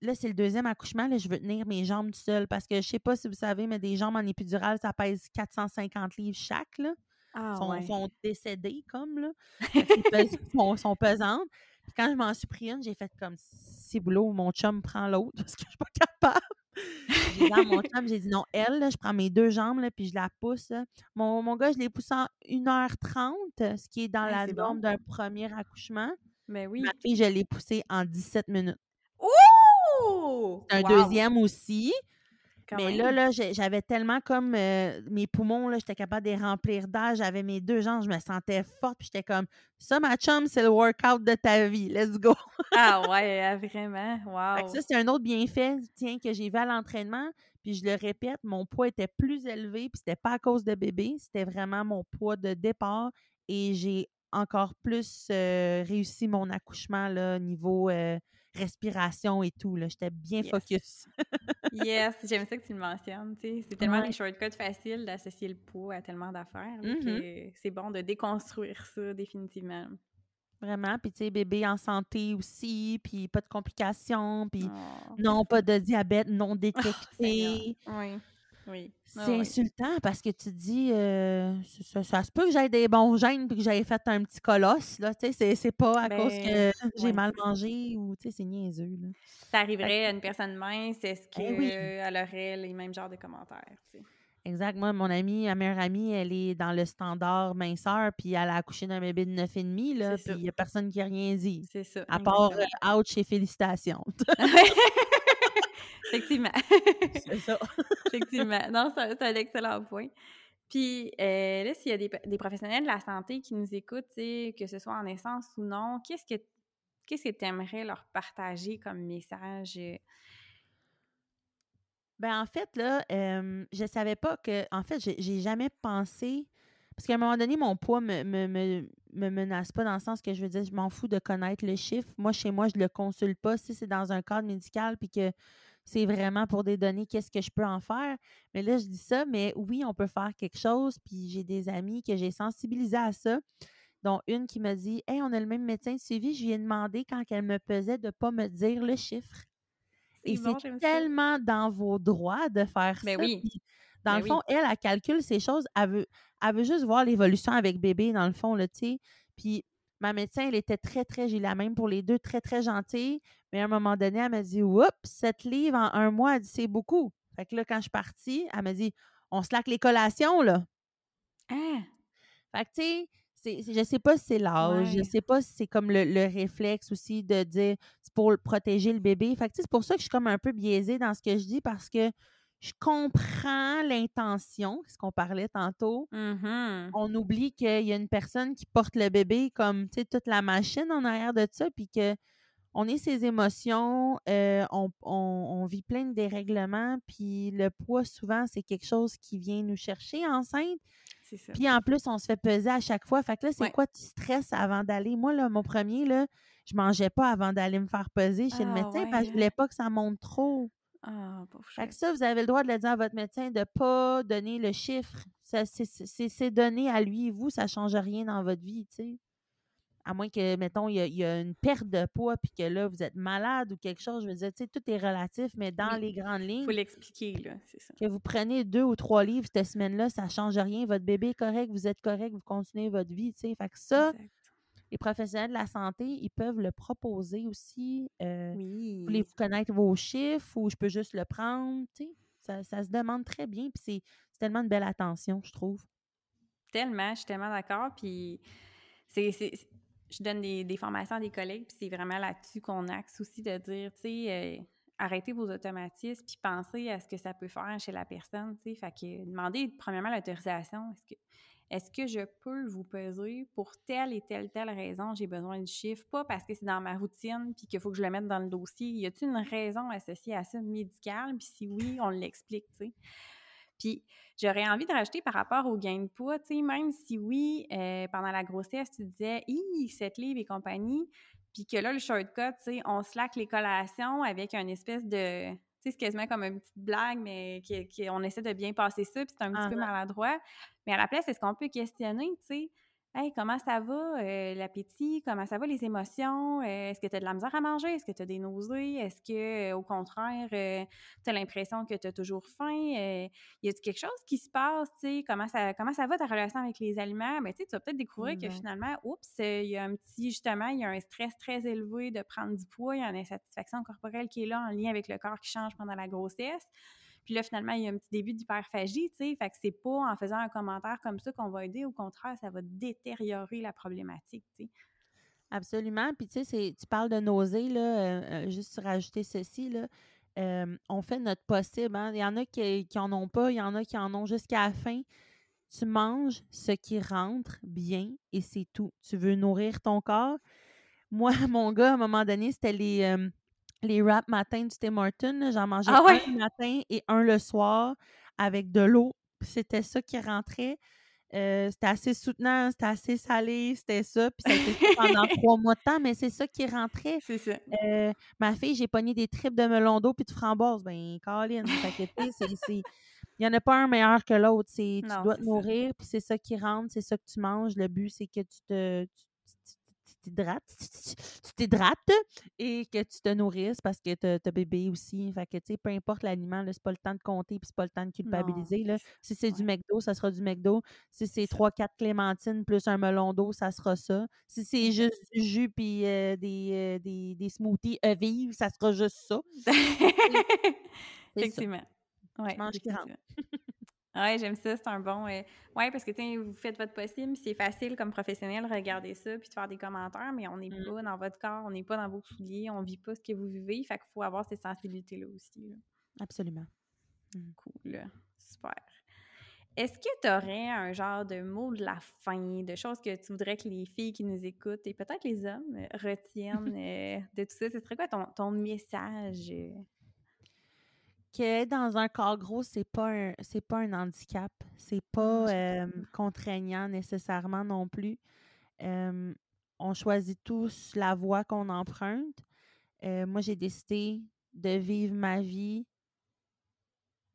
là, c'est le deuxième accouchement, là, je veux tenir mes jambes tout seul. Parce que je sais pas si vous savez, mais des jambes en épidural, ça pèse 450 livres chaque. Là. Ah, sont, ouais. sont décédées comme, là. Pèsent- sont, sont pesantes. Quand je m'en suis pris une, j'ai fait comme si boulot, mon chum prend l'autre parce que je suis pas capable. J'ai dit à mon chum, j'ai dit non, elle, là, je prends mes deux jambes, là, puis je la pousse. là. Mon, mon gars, je l'ai poussé en 1h30, ce qui est dans Ah, la norme bon. d'un premier accouchement. Ben oui. Ma fille, je l'ai poussée en 17 minutes. Ouh! Un Wow! deuxième aussi. Quand Mais même. là, là, j'avais tellement comme euh, mes poumons, là, j'étais capable de les remplir d'air. J'avais mes deux jambes, je me sentais forte. Puis j'étais comme, ça, ma chum, c'est le workout de ta vie. Let's go. Ah ouais, ah, vraiment? Wow. ça, c'est un autre bienfait, tiens, que j'ai vu à l'entraînement. Puis je le répète, mon poids était plus élevé, puis c'était pas à cause de bébé, c'était vraiment mon poids de départ. Et j'ai encore plus euh, réussi mon accouchement, là, niveau euh, respiration et tout. là. J'étais bien Yes. focus. Yes, j'aime ça que tu le mentionnes. C'est tellement Ouais. des shortcuts faciles d'associer le poids à tellement d'affaires Mhm. que c'est bon de déconstruire ça définitivement. Vraiment. Puis, tu sais, bébé en santé aussi, puis pas de complications, puis Oh. non, pas de diabète non Seigneur. détecté. Oui, oui. Ah C'est oui. insultant parce que tu te dis, euh, ça, ça- ça se peut que j'aie des bons gènes puis que j'aie fait un petit colosse. Là, tu sais, c'est, c'est pas à cause que Ben, j'ai ouais, mal mangé ou, tu sais, c'est niaiseux. Là. Ça arriverait à une personne mince, est-ce Eh oui. qu'elle aurait les mêmes genres de commentaires? tu sais? Exact. Moi, mon amie, ma meilleure amie, elle est dans le standard minceur puis elle a accouché d'un bébé de 9,5, là, puis il y a personne qui a rien dit. C'est ça. À part, exactement. euh, ouch et félicitations. Effectivement. c'est ça. Effectivement. Non, c'est un excellent point. Puis euh, là, s'il y a des, des professionnels de la santé qui nous écoutent, que ce soit en naissance ou non, qu'est-ce que qu'est-ce que tu aimerais leur partager comme message? euh? Ben, en fait, là, euh, je savais pas que. En fait, j'ai j'ai jamais pensé. Parce qu'à un moment donné, mon poids me, me, me, me menace pas dans le sens que je veux dire, je m'en fous de connaître le chiffre. Moi, chez moi, je le consulte pas. Si c'est dans un cadre médical puis que c'est vraiment pour des données, qu'est-ce que je peux en faire? Mais là, je dis ça, mais oui, on peut faire quelque chose. Puis j'ai des amis que j'ai sensibilisés à ça, dont une qui m'a dit Hey, on a le même médecin de suivi. Je lui ai demandé quand elle me pesait de ne pas me dire le chiffre. Et C'est bon, c'est j'aime ça. tellement dans vos droits de faire Ben ça. oui. Puis, dans Ben le oui. fond, elle, elle calcule ces choses. Elle veut, elle veut juste voir l'évolution avec bébé, dans le fond, là, tu sais. Puis ma médecin, elle était très, très, j'ai la même pour les deux, très, très gentille. Mais à un moment donné, elle m'a dit, oups, 7 livres en un mois, elle dit, c'est beaucoup. Fait que là, quand je suis partie, elle m'a dit, on slack les collations, là. Ah! Fait que, tu sais, je sais pas si c'est l'âge, je Ouais. sais pas si c'est comme le, le réflexe aussi de dire c'est pour protéger le bébé. Fait que, tu sais, c'est pour ça que je suis comme un peu biaisée dans ce que je dis parce que je comprends l'intention, ce qu'on parlait tantôt. Mhm. On oublie qu'il y a une personne qui porte le bébé comme, tu sais, toute la machine en arrière de ça, puis que on est ses émotions, euh, on, on- on vit plein de dérèglements, puis le poids, souvent, c'est quelque chose qui vient nous chercher enceinte. Ça. Puis en plus, on se fait peser à chaque fois. Fait que là, c'est Ouais. quoi tu stresses avant d'aller? Moi, là, mon premier, là, je mangeais pas avant d'aller me faire peser chez le Ah, médecin ouais, parce que je voulais pas que ça monte trop. Ah, Fait que ça, vous avez le droit de le dire à votre médecin de pas donner le chiffre. C'est donné à lui et vous, ça change rien dans votre vie, tu sais. À moins que, mettons, il y, a, il y a une perte de poids puis que là, vous êtes malade ou quelque chose. Je veux dire, tu sais, tout est relatif, mais dans Oui. les grandes lignes, Faut l'expliquer, là, c'est ça. que vous prenez deux ou trois livres cette semaine-là, ça ne change rien. Votre bébé est correct, vous êtes correct, vous continuez votre vie. tu sais. Fait que ça, Exact. les professionnels de la santé, ils peuvent le proposer aussi. Euh, Oui. Voulez-vous connaître vos chiffres ou je peux juste le prendre? tu sais? Ça, ça se demande très bien. Puis c'est tellement une belle attention, je trouve. Tellement, je suis tellement d'accord. Puis, c'est- je donne des, formations à des collègues, puis c'est vraiment là-dessus qu'on axe aussi de dire, tu sais, euh, arrêtez vos automatismes, puis pensez à ce que ça peut faire chez la personne, tu sais. Fait que demandez premièrement l'autorisation. Est-ce que, est-ce que je peux vous peser pour telle et telle, telle raison? J'ai besoin du chiffre, pas parce que c'est dans ma routine, puis qu'il faut que je le mette dans le dossier. Y a-t-il une raison associée à ça médicale? Puis si oui, on l'explique, tu sais. Puis j'aurais envie de rajouter par rapport au gain de poids, tu sais, même si oui, euh, pendant la grossesse, tu disais, hi, cette livre et compagnie, puis que là, le shortcut, tu sais, on slack les collations avec une espèce de. Tu sais, c'est quasiment comme une petite blague, mais qui- qui- on essaie de bien passer ça, puis c'est un petit peu Ah. maladroit. Mais à la place, est-ce qu'on peut questionner, tu sais? Hey, comment ça va, euh, l'appétit? Comment ça va, les émotions? Euh, est-ce que tu as de la misère à manger? Est-ce que tu as des nausées? Est-ce que, euh, au contraire, tu as l'impression que tu as toujours faim? y a-t-il quelque chose qui se passe? Comment ça, comment ça va ta relation avec les aliments? Ben, tu vas peut-être découvrir que finalement, oups, il y a un petit, justement, il y a un stress très élevé de prendre du poids, il y a une insatisfaction corporelle qui est là en lien avec le corps qui change pendant la grossesse. Puis là, finalement, il y a un petit début d'hyperphagie, tu sais. Fait que c'est pas en faisant un commentaire comme ça qu'on va aider. Au contraire, ça va détériorer la problématique, tu sais. Absolument. Puis tu sais, tu parles de nausées, là, euh, euh, juste rajouter ceci, là. Euh, on fait notre possible. Hein. Il y en a qui, qui en ont pas, il y en a qui en ont jusqu'à la fin. Tu manges ce qui rentre bien et c'est tout. Tu veux nourrir ton corps. Moi, mon gars, à un moment donné, c'était les, les wraps matin du Tim Hortons. J'en mangeais ah un le matin et un le soir avec de l'eau. C'était ça qui rentrait. Euh, c'était assez soutenant, c'était assez salé, c'était ça. Puis ça a été pendant trois mois de temps, mais c'est ça qui rentrait. C'est ça. Euh, ma fille, j'ai pogné des tripes de melon d'eau puis de framboise. Ben, Caroline, il n'y en a pas un meilleur que l'autre. Tu dois te nourrir, puis c'est ça qui rentre, c'est ça que tu manges. Le but, c'est que tu te, t'hydrates, tu t'hydrates et que tu te nourrisses parce que t'as bébé aussi. Que, tu sais, peu importe l'aliment, c'est pas le temps de compter puis c'est pas le temps de culpabiliser. Là. Si c'est du McDo, ça sera du McDo. Si c'est 3-4 clémentines plus un melon d'eau, ça sera ça. Si c'est juste du jus puis euh, euh, des, des, smoothies euh, vives, ça sera juste ça. Effectivement. Ouais, Ouais, j'aime ça, c'est un bon. Euh... Parce que tu vous faites votre possible, c'est facile comme professionnel de regarder ça puis de faire des commentaires, mais on n'est mmh. pas dans votre corps, on n'est pas dans vos souliers, on ne vit pas ce que vous vivez, fait faut avoir cette sensibilité-là aussi. Absolument. Mmh. Cool, super. Est-ce que tu aurais un genre de mot de la fin, de choses que tu voudrais que les filles qui nous écoutent et peut-être les hommes euh, retiennent euh, de tout ça? Ce serait quoi ton, ton message? Euh? Que dans un corps gros, c'est pas un, c'est pas un handicap. C'est pas ah, contraignant nécessairement non plus. on choisit tous la voie qu'on emprunte. moi, j'ai décidé de vivre ma vie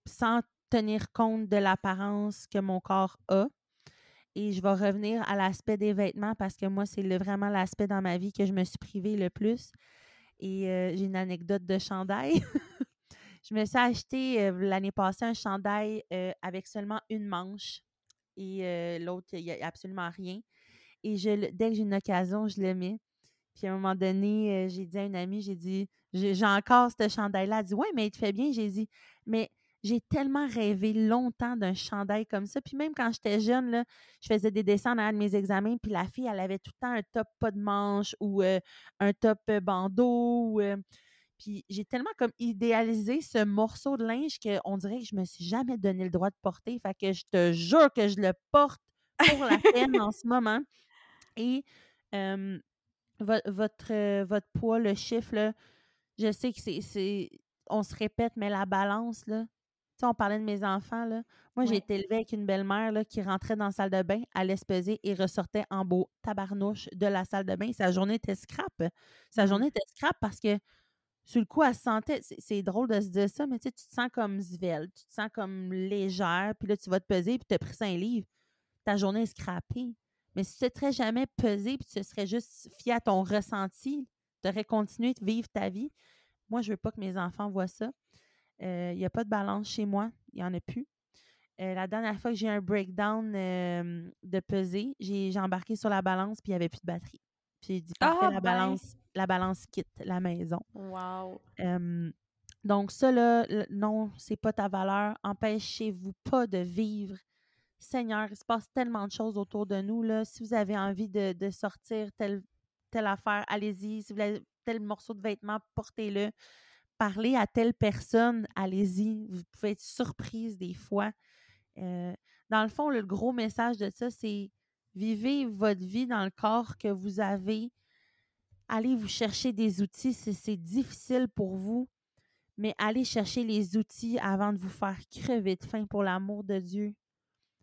sans tenir compte de l'apparence que mon corps a. Et je vais revenir à l'aspect des vêtements parce que moi, c'est vraiment l'aspect dans ma vie que je me suis privée le plus. Et j'ai une anecdote de chandail. Je me suis acheté l'année passée un chandail avec seulement une manche et l'autre, il n'y a absolument rien. Et dès que j'ai une occasion, je le mets. Puis à un moment donné, j'ai dit à une amie, j'ai dit, j'ai encore ce chandail-là. Elle dit, ouais, mais il te fait bien. J'ai dit, mais j'ai tellement rêvé longtemps d'un chandail comme ça. Puis même quand j'étais jeune, là, je faisais des dessins dans un de mes examens, puis la fille, elle avait tout le temps un top pas de manche ou un top bandeau. Puis j'ai tellement comme idéalisé ce morceau de linge qu'on dirait que je me suis jamais donné le droit de porter. Fait que je te jure que je le porte pour la peine en ce moment. Et votre, votre poids, le chiffre, je sais que c'est. On se répète, mais la balance, là. Tu sais, on parlait de mes enfants, là. Moi, j'ai été élevée avec une belle-mère qui rentrait dans la salle de bain, allait se peser et ressortait en beau tabarnouche de la salle de bain. Sa journée était scrap. Sa mmh. journée était scrap parce que sur le coup, elle se sentait, c'est drôle de se dire ça, mais tu te sens comme svelte, tu te sens comme légère, puis là, tu vas te peser, puis tu as pris 5 livres. Ta journée est scrappée. Mais si tu ne serais jamais pesé, puis tu serais juste fié à ton ressenti, tu aurais continué de vivre ta vie. Moi, je ne veux pas que mes enfants voient ça. Euh, il n'y a pas de balance chez moi. Il n'y en a plus. Euh, la dernière fois que j'ai eu un breakdown euh, de peser, j'ai embarqué sur la balance, puis il n'y avait plus de batterie. Puis j'ai dit, parfait, ah, la balance la balance quitte la maison. Wow. donc, ça, là, non, c'est pas ta valeur. Empêchez-vous pas de vivre. Seigneur, il se passe tellement de choses autour de nous. Là. Si vous avez envie de, sortir telle, telle affaire, allez-y. Si vous avez tel morceau de vêtement, portez-le. Parlez à telle personne, allez-y. Vous pouvez être surprise des fois. Euh, dans le fond, le gros message de ça, c'est vivez votre vie dans le corps que vous avez allez vous chercher des outils si c'est difficile pour vous, mais allez chercher les outils avant de vous faire crever de faim pour l'amour de Dieu.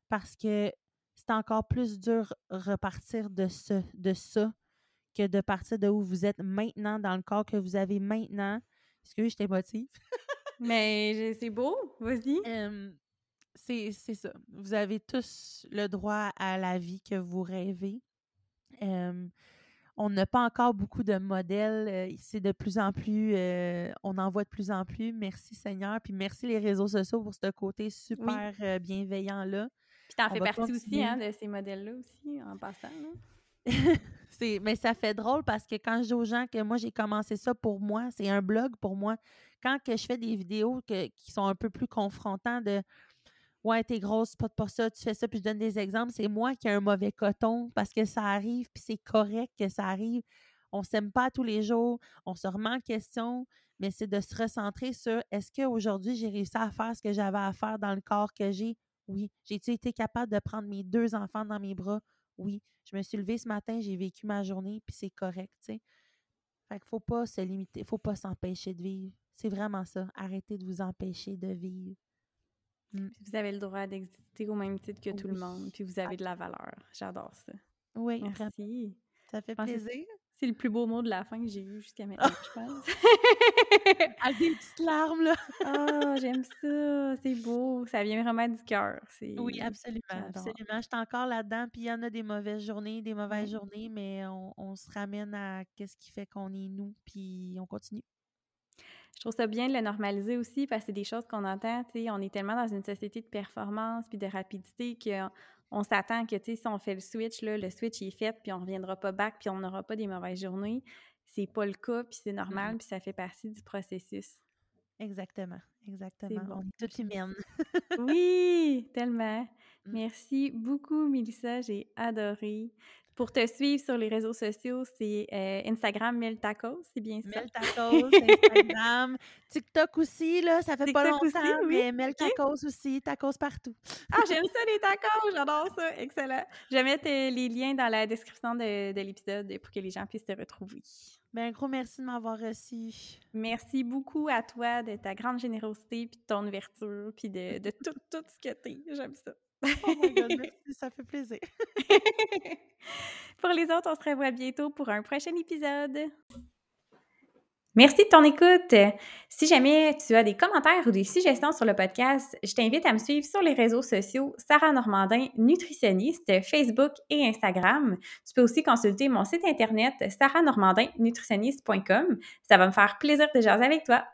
Parce que c'est encore plus dur repartir de, ce, de ça que de partir de où vous êtes maintenant, dans le corps que vous avez maintenant. Excusez, je t'émotive. mais c'est beau, vas-y. c'est ça. Vous avez tous le droit à la vie que vous rêvez. On n'a pas encore beaucoup de modèles. c'est de plus en plus, on en voit de plus en plus. Merci Seigneur. Puis merci les réseaux sociaux pour ce côté super bienveillant-là. Puis t'en fais partie aussi hein, de ces modèles-là aussi, en passant. mais ça fait drôle parce que quand je dis aux gens que moi, j'ai commencé ça pour moi, c'est un blog pour moi. Quand que je fais des vidéos qui sont un peu plus confrontants de Ouais, t'es grosse, pas pour ça, tu fais ça, puis je donne des exemples, c'est moi qui ai un mauvais coton parce que ça arrive, puis c'est correct que ça arrive. On s'aime pas tous les jours, on se remet en question, mais c'est de se recentrer sur est-ce qu'aujourd'hui j'ai réussi à faire ce que j'avais à faire dans le corps que j'ai? Oui. J'ai-tu été capable de prendre mes deux enfants dans mes bras? Oui. Je me suis levée ce matin, j'ai vécu ma journée, puis c'est correct, tu sais. Fait qu'il faut pas se limiter, faut pas s'empêcher de vivre. C'est vraiment ça. Arrêtez de vous empêcher de vivre. Mmh. Vous avez le droit d'exister au même titre que tout le monde, puis vous avez de la valeur. J'adore ça. Oui, merci. Ça fait plaisir. C'est le plus beau mot de la fin que j'ai eu jusqu'à maintenant, je pense. Avec des petites larmes, là. oh, j'aime ça. C'est beau. Ça vient vraiment du cœur. Oui, absolument. Absolument. Je suis encore là-dedans. Puis il y en a des mauvaises journées, des mauvaises journées, mais on, se ramène à qu'est-ce qui fait qu'on est nous, puis on continue. Je trouve ça bien de le normaliser aussi parce que c'est des choses qu'on entend. On est tellement dans une société de performance puis de rapidité qu'on on s'attend que, si on fait le switch, là, le switch est fait, puis on ne reviendra pas back, puis on n'aura pas des mauvaises journées. C'est pas le cas, puis c'est normal, mmh. puis ça fait partie du processus. Exactement, exactement. On est toutes humaines. oui, tellement. Mmh. Merci beaucoup, Mélissa. J'ai adoré. Pour te suivre sur les réseaux sociaux, c'est euh, Instagram Meltacos, c'est bien ça? Meltacos, Instagram, TikTok aussi, là, ça fait pas longtemps, aussi, mais Meltacos aussi, tacos partout. ah, j'aime ça les tacos, j'adore ça, excellent. Je vais mettre euh, les liens dans la description de, de l'épisode pour que les gens puissent te retrouver. Bien, un gros merci de m'avoir reçu. Merci beaucoup à toi de ta grande générosité, puis de ton ouverture, puis de, de tout, tout ce que t'es. J'aime ça. Oh my God, merci, ça fait plaisir. pour les autres, on se revoit bientôt pour un prochain épisode. Merci de ton écoute. Si jamais tu as des commentaires ou des suggestions sur le podcast, je t'invite à me suivre sur les réseaux sociaux Sarah Normandin, nutritionniste, Facebook et Instagram. Tu peux aussi consulter mon site internet sarahnormandinnutritionniste.com. Ça va me faire plaisir de jaser avec toi.